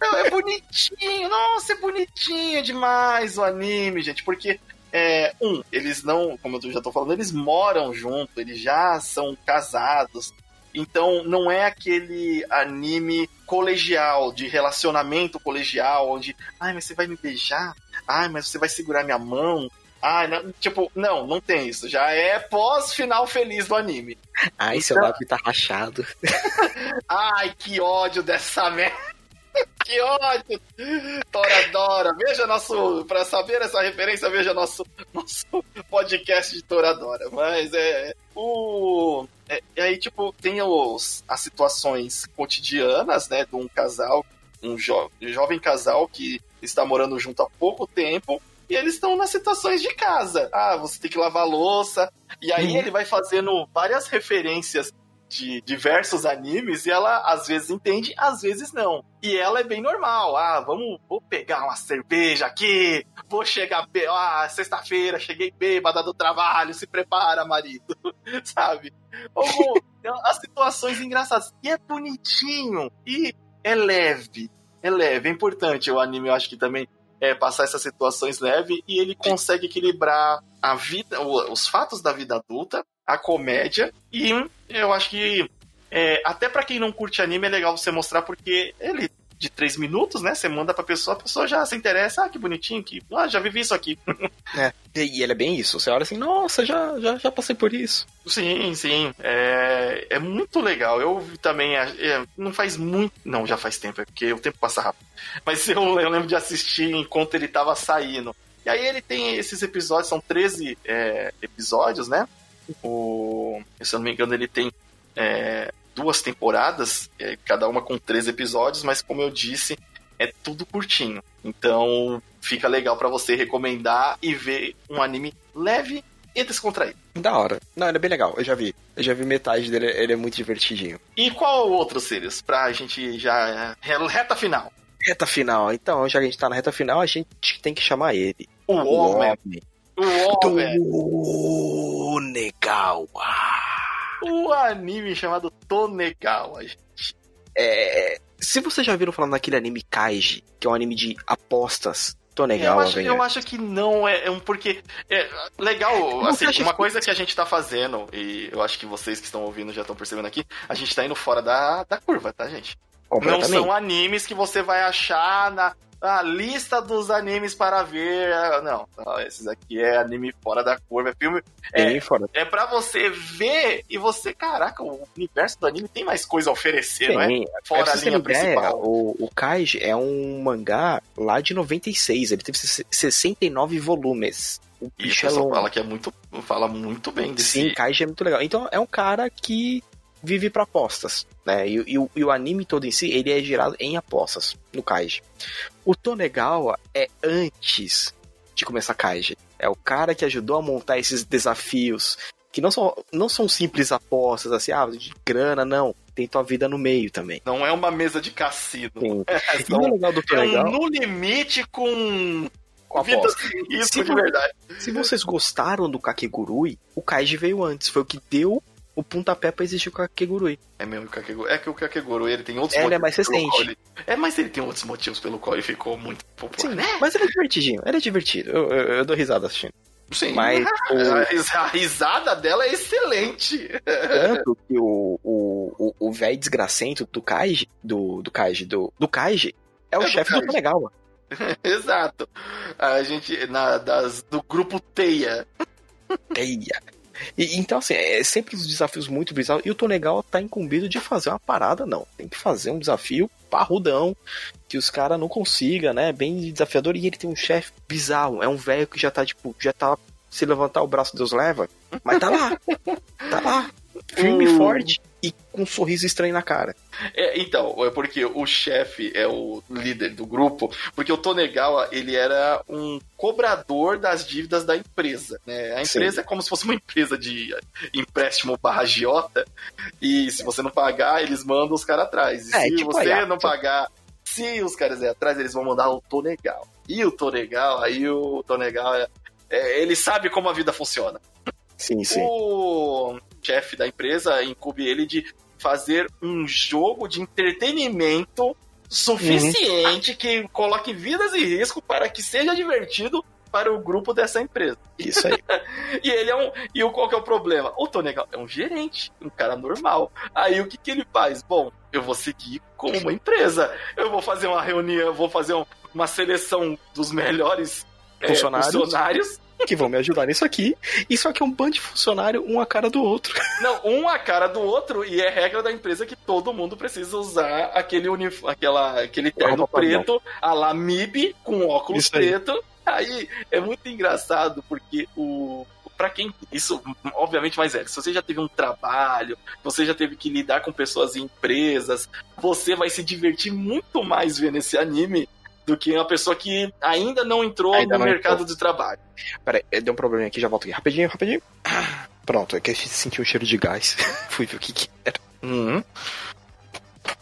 não, é bonitinho. Nossa, é bonitinho demais o anime, gente. Porque, é, um, eles não, como eu já tô falando, eles moram junto, eles já são casados. Então, não é aquele anime colegial, de relacionamento colegial, onde, ai, mas você vai me beijar? Ai, mas você vai segurar minha mão? Ah, não, tipo, não, não tem isso. Já é pós-final feliz do anime.
Ai, então... seu lábio tá rachado.
Ai, que ódio dessa merda. Que ódio! Toradora, veja nosso. Para saber essa referência, veja nosso, nosso podcast de Toradora. Mas é. O. É, aí, tipo, tem os, as situações cotidianas, né? De um casal, um jo, jovem casal que está morando junto há pouco tempo e eles estão nas situações de casa. Ah, você tem que lavar louça. E aí uhum. ele vai fazendo várias referências de diversos animes e ela às vezes entende, às vezes não. E ela é bem normal. Ah, vamos vou pegar uma cerveja aqui, vou chegar, ah, sexta-feira, cheguei bêbada do trabalho, se prepara, marido. Sabe? Ou as situações engraçadas. E é bonitinho e é leve. É leve, é importante o anime, eu acho que também é, passar essas situações leve e ele consegue equilibrar a vida, os fatos da vida adulta, a comédia e eu acho que é, até para quem não curte anime é legal você mostrar porque ele de três minutos, né? Você manda pra pessoa, a pessoa já se interessa, ah, que bonitinho, que ah, já vivi isso aqui.
é, e ele é bem isso. Você olha assim, nossa, já, já, já passei por isso.
Sim, sim. É, é muito legal. Eu também. É, não faz muito. Não, já faz tempo, é porque o tempo passa rápido. Mas eu, eu lembro de assistir enquanto ele tava saindo. E aí ele tem esses episódios, são 13 é, episódios, né? O, se eu não me engano, ele tem é, duas temporadas, é, cada uma com três episódios, mas como eu disse, é tudo curtinho. Então fica legal para você recomendar e ver um anime leve e descontraído.
Da hora. Não, ele é bem legal, eu já vi. Eu já vi metade dele, ele é muito divertidinho.
E qual outro, Sirius? Pra gente já. É, reta final.
Reta final. Então, já que a gente tá na reta final, a gente tem que chamar ele.
O, o homem. homem. O homem.
Do Negawa
o anime chamado Tonegawa, gente.
É, se você já viram falando daquele anime Kaiji, que é um anime de apostas, Tonegawa,
eu acho, eu acho que não, é, é um porque. É, legal, assim, uma que... coisa que a gente tá fazendo, e eu acho que vocês que estão ouvindo já estão percebendo aqui, a gente tá indo fora da, da curva, tá, gente? Não são animes que você vai achar na, a lista dos animes para ver. Não, não esses aqui é anime fora da curva, é filme. É, fora. é pra você ver e você, caraca, o universo do anime tem mais coisa a oferecer, não é?
Fora a linha principal. o, o Kaiji é um mangá lá de 96, ele teve 69 volumes.
O bicho é fala que é muito. Fala muito bem desse.
Sim, Kaiji é muito legal. Então é um cara que vive para apostas, né? E, e, e, o anime todo em si, ele é gerado em apostas, no Kaiji. O Tonegawa é antes de começar Kaiji. É o cara que ajudou a montar esses desafios, que não são, não são simples apostas, assim, ah, de grana, não. Tem tua vida no meio também.
Não é uma mesa de cassino.
Sim. É, são,
é legal do É um no limite com
com a aposta. Isso, se, de verdade. Se vocês gostaram do Kakegurui, o Kaiji veio antes. Foi o que deu o pontapé pra existir o Kakegurui.
É mesmo, o Kakegurui. É que o Kakegurui ele tem outros
motivos. Ele é mais recente.
Ele... É, mas ele tem outros motivos pelo qual ele ficou muito popular.
Sim, né? Mas ele é divertidinho. Ele é divertido. Eu, eu, eu dou risada assistindo.
Sim. Mas o... a risada dela é excelente.
Tanto que o, o, o, velho desgracento do Kaiji, do, do Kaiji, do, do Kaiji, é o é chefe do, do Tonegawa.
Exato. A gente, na, das, do grupo Teia.
Teia. E, então, assim, é sempre uns desafios muito bizarros. E o Tonegal tá incumbido de fazer uma parada, não. Tem que fazer um desafio parrudão, que os caras não consigam, né? Bem desafiador. E ele tem um chefe bizarro. É um velho que já tá, tipo, já tá. Se levantar o braço, Deus leva. Mas tá lá. tá lá. Firme e forte e com um sorriso estranho na cara.
É, então, é porque o chefe é o líder do grupo, porque o Tonegawa, ele era um cobrador das dívidas da empresa, né? A empresa Sim. é como se fosse uma empresa de empréstimo barra giota, e se você não pagar, eles mandam os caras atrás. E é, se tipo você não pagar, se os caras é atrás, eles vão mandar o Tonegawa. E o Tonegawa, aí o Tonegawa, é, ele sabe como a vida funciona.
Sim, sim.
O chefe da empresa incube ele de fazer um jogo de entretenimento suficiente uhum. que coloque vidas em risco para que seja divertido para o grupo dessa empresa.
Isso aí.
e ele é um. E o, qual que é o problema? O Tony é um gerente, um cara normal. Aí o que, que ele faz? Bom, eu vou seguir como uma empresa. Eu vou fazer uma reunião, vou fazer um, uma seleção dos melhores
funcionários.
É, funcionários
que vão me ajudar nisso aqui. Isso aqui é um bando de funcionário, um a cara do outro.
Não, um a cara do outro, e é regra da empresa que todo mundo precisa usar aquele, unif aquela, aquele terno preto, a la MIB, com óculos Isso preto. Aí. aí é muito engraçado, porque o, para quem isso obviamente mais é se você já teve um trabalho você já teve que lidar com pessoas em empresas você vai se divertir muito mais vendo esse anime do que uma pessoa que ainda não entrou ainda no não mercado entrou. de trabalho.
Peraí, deu um probleminha aqui, já volto aqui. Rapidinho, rapidinho. Pronto, é que eu senti um cheiro de gás. Fui ver o que, que era. Uhum.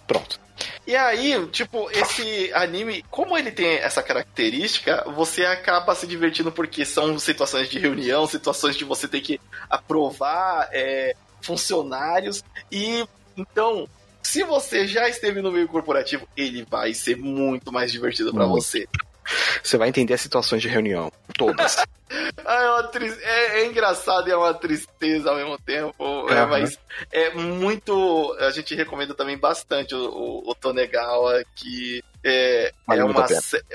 Pronto.
E aí, tipo, esse anime, como ele tem essa característica, você acaba se divertindo porque são situações de reunião, situações de você ter que aprovar é, funcionários. E então, se você já esteve no meio corporativo, ele vai ser muito mais divertido para você.
Você vai entender as situações de reunião. Todas.
é, uma tri... é, é, engraçado e é uma tristeza ao mesmo tempo. Uhum. É, mas é muito. A gente recomenda também bastante o, o, o Tonegawa, que é, vale, é uma,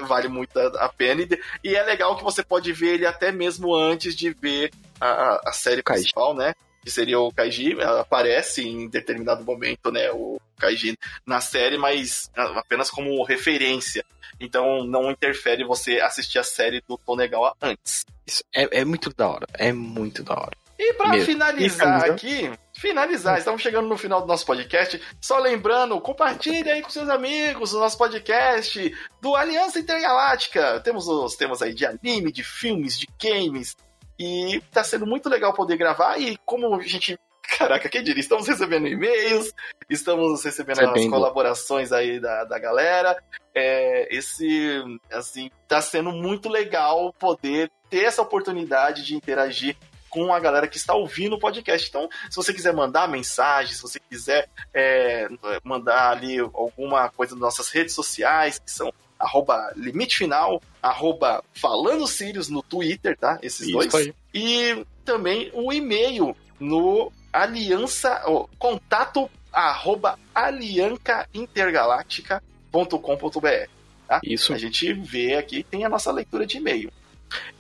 vale muito a pena. E, e, é legal que você pode ver ele até mesmo antes de ver a, a série principal, né? Que seria o Kaiji, aparece em determinado momento, né, o Kaiji na série, mas apenas como referência. Então não interfere você assistir a série do Tonegawa antes.
Isso é, é muito da hora, é muito da hora.
E para finalizar aqui, finalizar, estamos chegando no final do nosso podcast. Só lembrando, compartilhe aí com seus amigos o nosso podcast do Aliança Intergaláctica. Temos os temas aí de anime, de filmes, de games, e tá sendo muito legal poder gravar. E como a gente. Caraca, quem diria? Estamos recebendo e-mails, estamos recebendo as colaborações aí da, da galera. É, esse, assim, tá sendo muito legal poder ter essa oportunidade de interagir com a galera que está ouvindo o podcast. Então, se você quiser mandar mensagem, se você quiser é, mandar ali alguma coisa nas nossas redes sociais, que são arroba limite final, arroba falando Sirius no Twitter, tá? Esses Isso dois. Aí. E também o um e-mail no aliança, oh, contato arroba aliancaintergaláctica.com.br. Tá?
Isso.
A gente vê aqui, tem a nossa leitura de e-mail.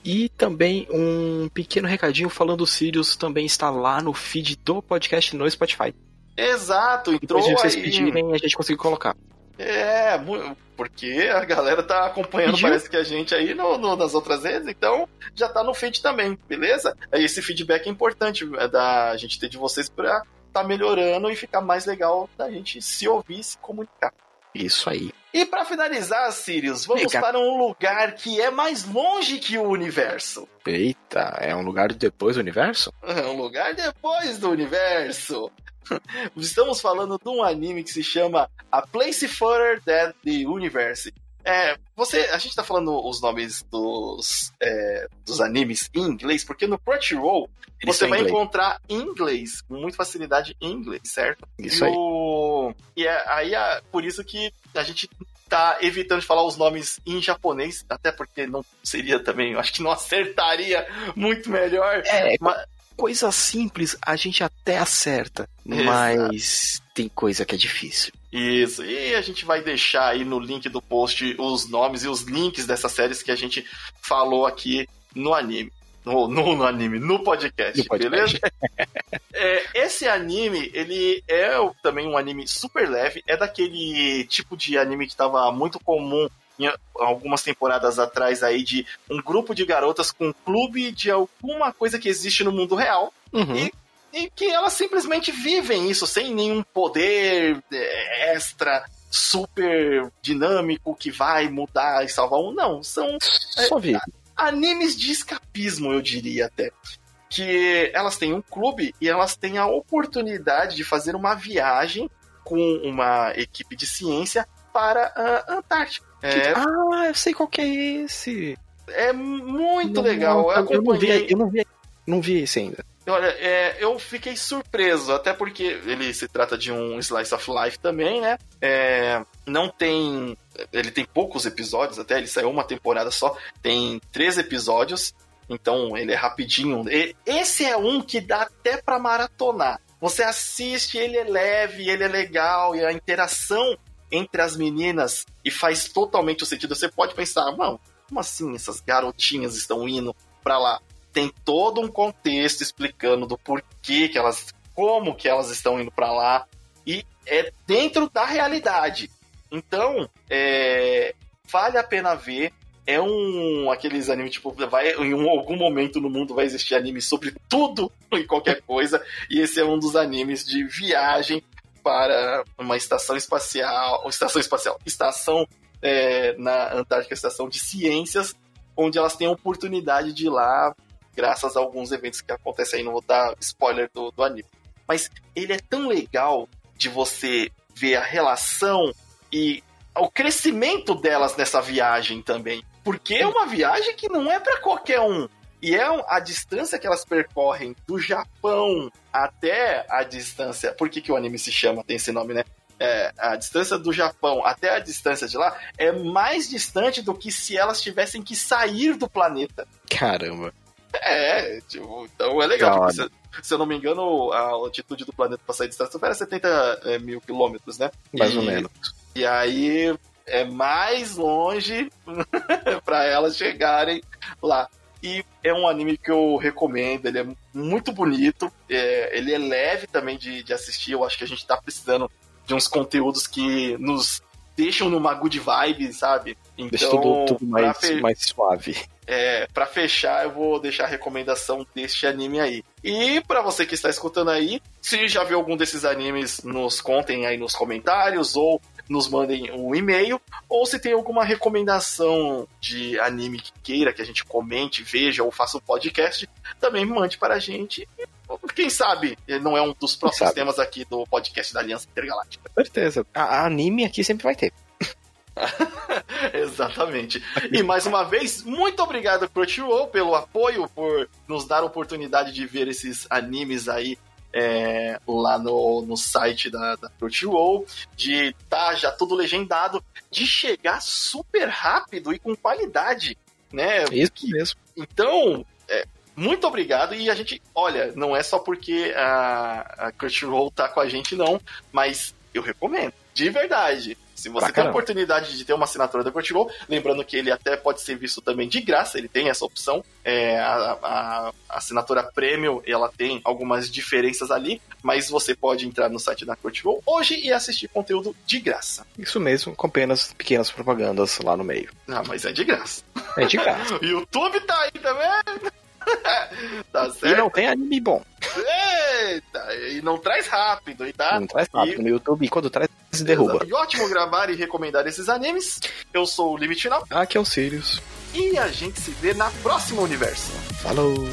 E também um pequeno recadinho falando Sirius também está lá no feed do podcast no Spotify.
Exato, entrou
Depois de vocês aí... pedirem, a gente conseguiu colocar.
É, porque a galera tá acompanhando, Pediu? parece que a gente aí no, no, nas outras redes, então já tá no feed também, beleza? Esse feedback é importante é da gente ter de vocês pra tá melhorando e ficar mais legal da gente se ouvir e se comunicar.
Isso aí.
E para finalizar, Sirius, vamos para um lugar que é mais longe que o universo.
Eita, é um lugar depois do universo?
É um lugar depois do universo. Estamos falando de um anime que se chama A Place Further Than the Universe. É, você, a gente tá falando os nomes dos, é, dos animes em inglês, porque no Crunchyroll Eles você vai inglês. encontrar em inglês, com muita facilidade em inglês, certo?
Isso no...
aí. E é, aí é por isso que a gente tá evitando de falar os nomes em japonês, até porque não seria também, acho que não acertaria muito melhor.
É, mas coisa simples a gente até acerta, Exato. mas tem coisa que é difícil.
Isso, e a gente vai deixar aí no link do post os nomes e os links dessas séries que a gente falou aqui no anime. No, no, no anime, no podcast, no podcast. beleza? é, esse anime, ele é também um anime super leve, é daquele tipo de anime que estava muito comum em algumas temporadas atrás aí de um grupo de garotas com um clube de alguma coisa que existe no mundo real uhum. e, e que elas simplesmente vivem isso sem nenhum poder é, extra super dinâmico que vai mudar e salvar um. Não, são
é,
animes de escapismo, eu diria até. Que elas têm um clube e elas têm a oportunidade de fazer uma viagem com uma equipe de ciência para a Antártica.
É... Ah, eu sei qual que é esse.
É muito não, legal.
Não, eu, eu, não vi, eu não vi, não vi esse ainda.
Olha, é, eu fiquei surpreso, até porque ele se trata de um slice of life também, né? É, não tem. Ele tem poucos episódios, até ele saiu uma temporada só, tem três episódios, então ele é rapidinho. E, esse é um que dá até para maratonar. Você assiste, ele é leve, ele é legal, e a interação entre as meninas e faz totalmente o sentido. Você pode pensar, mano, como assim essas garotinhas estão indo para lá? Tem todo um contexto explicando do porquê que elas, como que elas estão indo para lá e é dentro da realidade. Então, é, vale a pena ver. É um aqueles animes tipo vai em um, algum momento no mundo vai existir anime sobre tudo e qualquer coisa e esse é um dos animes de viagem para uma estação espacial, estação espacial, estação é, na Antártica, estação de ciências, onde elas têm a oportunidade de ir lá, graças a alguns eventos que acontecem aí, não vou dar spoiler do, do anime. Mas ele é tão legal de você ver a relação e o crescimento delas nessa viagem também. Porque é uma viagem que não é para qualquer um. E é a distância que elas percorrem do Japão até a distância. Por que, que o anime se chama? Tem esse nome, né? É, a distância do Japão até a distância de lá é mais distante do que se elas tivessem que sair do planeta.
Caramba.
É, tipo, então é legal. Se, se, eu não me engano, a altitude do planeta para sair de distância era 70 é, mil quilômetros, né?
Mais e, ou menos.
E aí é mais longe para elas chegarem lá. E é um anime que eu recomendo, ele é muito bonito, é, ele é leve também de, de assistir. Eu acho que a gente tá precisando de uns conteúdos que nos deixam numa good vibe, sabe?
Então, Deixa tudo, tudo mais, fe... mais suave.
É, pra fechar, eu vou deixar a recomendação deste anime aí. E para você que está escutando aí, se já viu algum desses animes, nos contem aí nos comentários ou nos mandem um e-mail, ou se tem alguma recomendação de anime que queira que a gente comente, veja ou faça um podcast, também mande para a gente. Quem sabe não é um dos próximos temas aqui do podcast da Aliança Intergaláctica.
Com certeza. A, a anime aqui sempre vai ter.
Exatamente. E mais uma vez, muito obrigado Crunchyroll pelo apoio, por nos dar a oportunidade de ver esses animes aí é, lá no, no site da, da Crunchyroll, de tá já tudo legendado, de chegar super rápido e com qualidade, né?
Isso mesmo.
Então, é, muito obrigado e a gente, olha, não é só porque a, a Crunchyroll tá com a gente não, mas eu recomendo, de verdade. Se você tem a oportunidade de ter uma assinatura da Crunchyroll, lembrando que ele até pode ser visto também de graça, ele tem essa opção. É, a, a, a, assinatura Premium, ela tem algumas diferenças ali, mas você pode entrar no site da Crunchyroll hoje e assistir conteúdo de graça.
Isso mesmo, com apenas pequenas propagandas lá no meio.
Ah, mas é de graça.
É de graça.
YouTube tá aí também.
tá certo? E não tem anime bom.
Eita, e não traz rápido, e tá?
Não traz rápido. E... No YouTube, quando traz, se derruba.
E ótimo gravar e recomendar esses animes. Eu sou o Limite Final.
Aqui é o Sirius.
E a gente se vê na próxima universo.
Falou!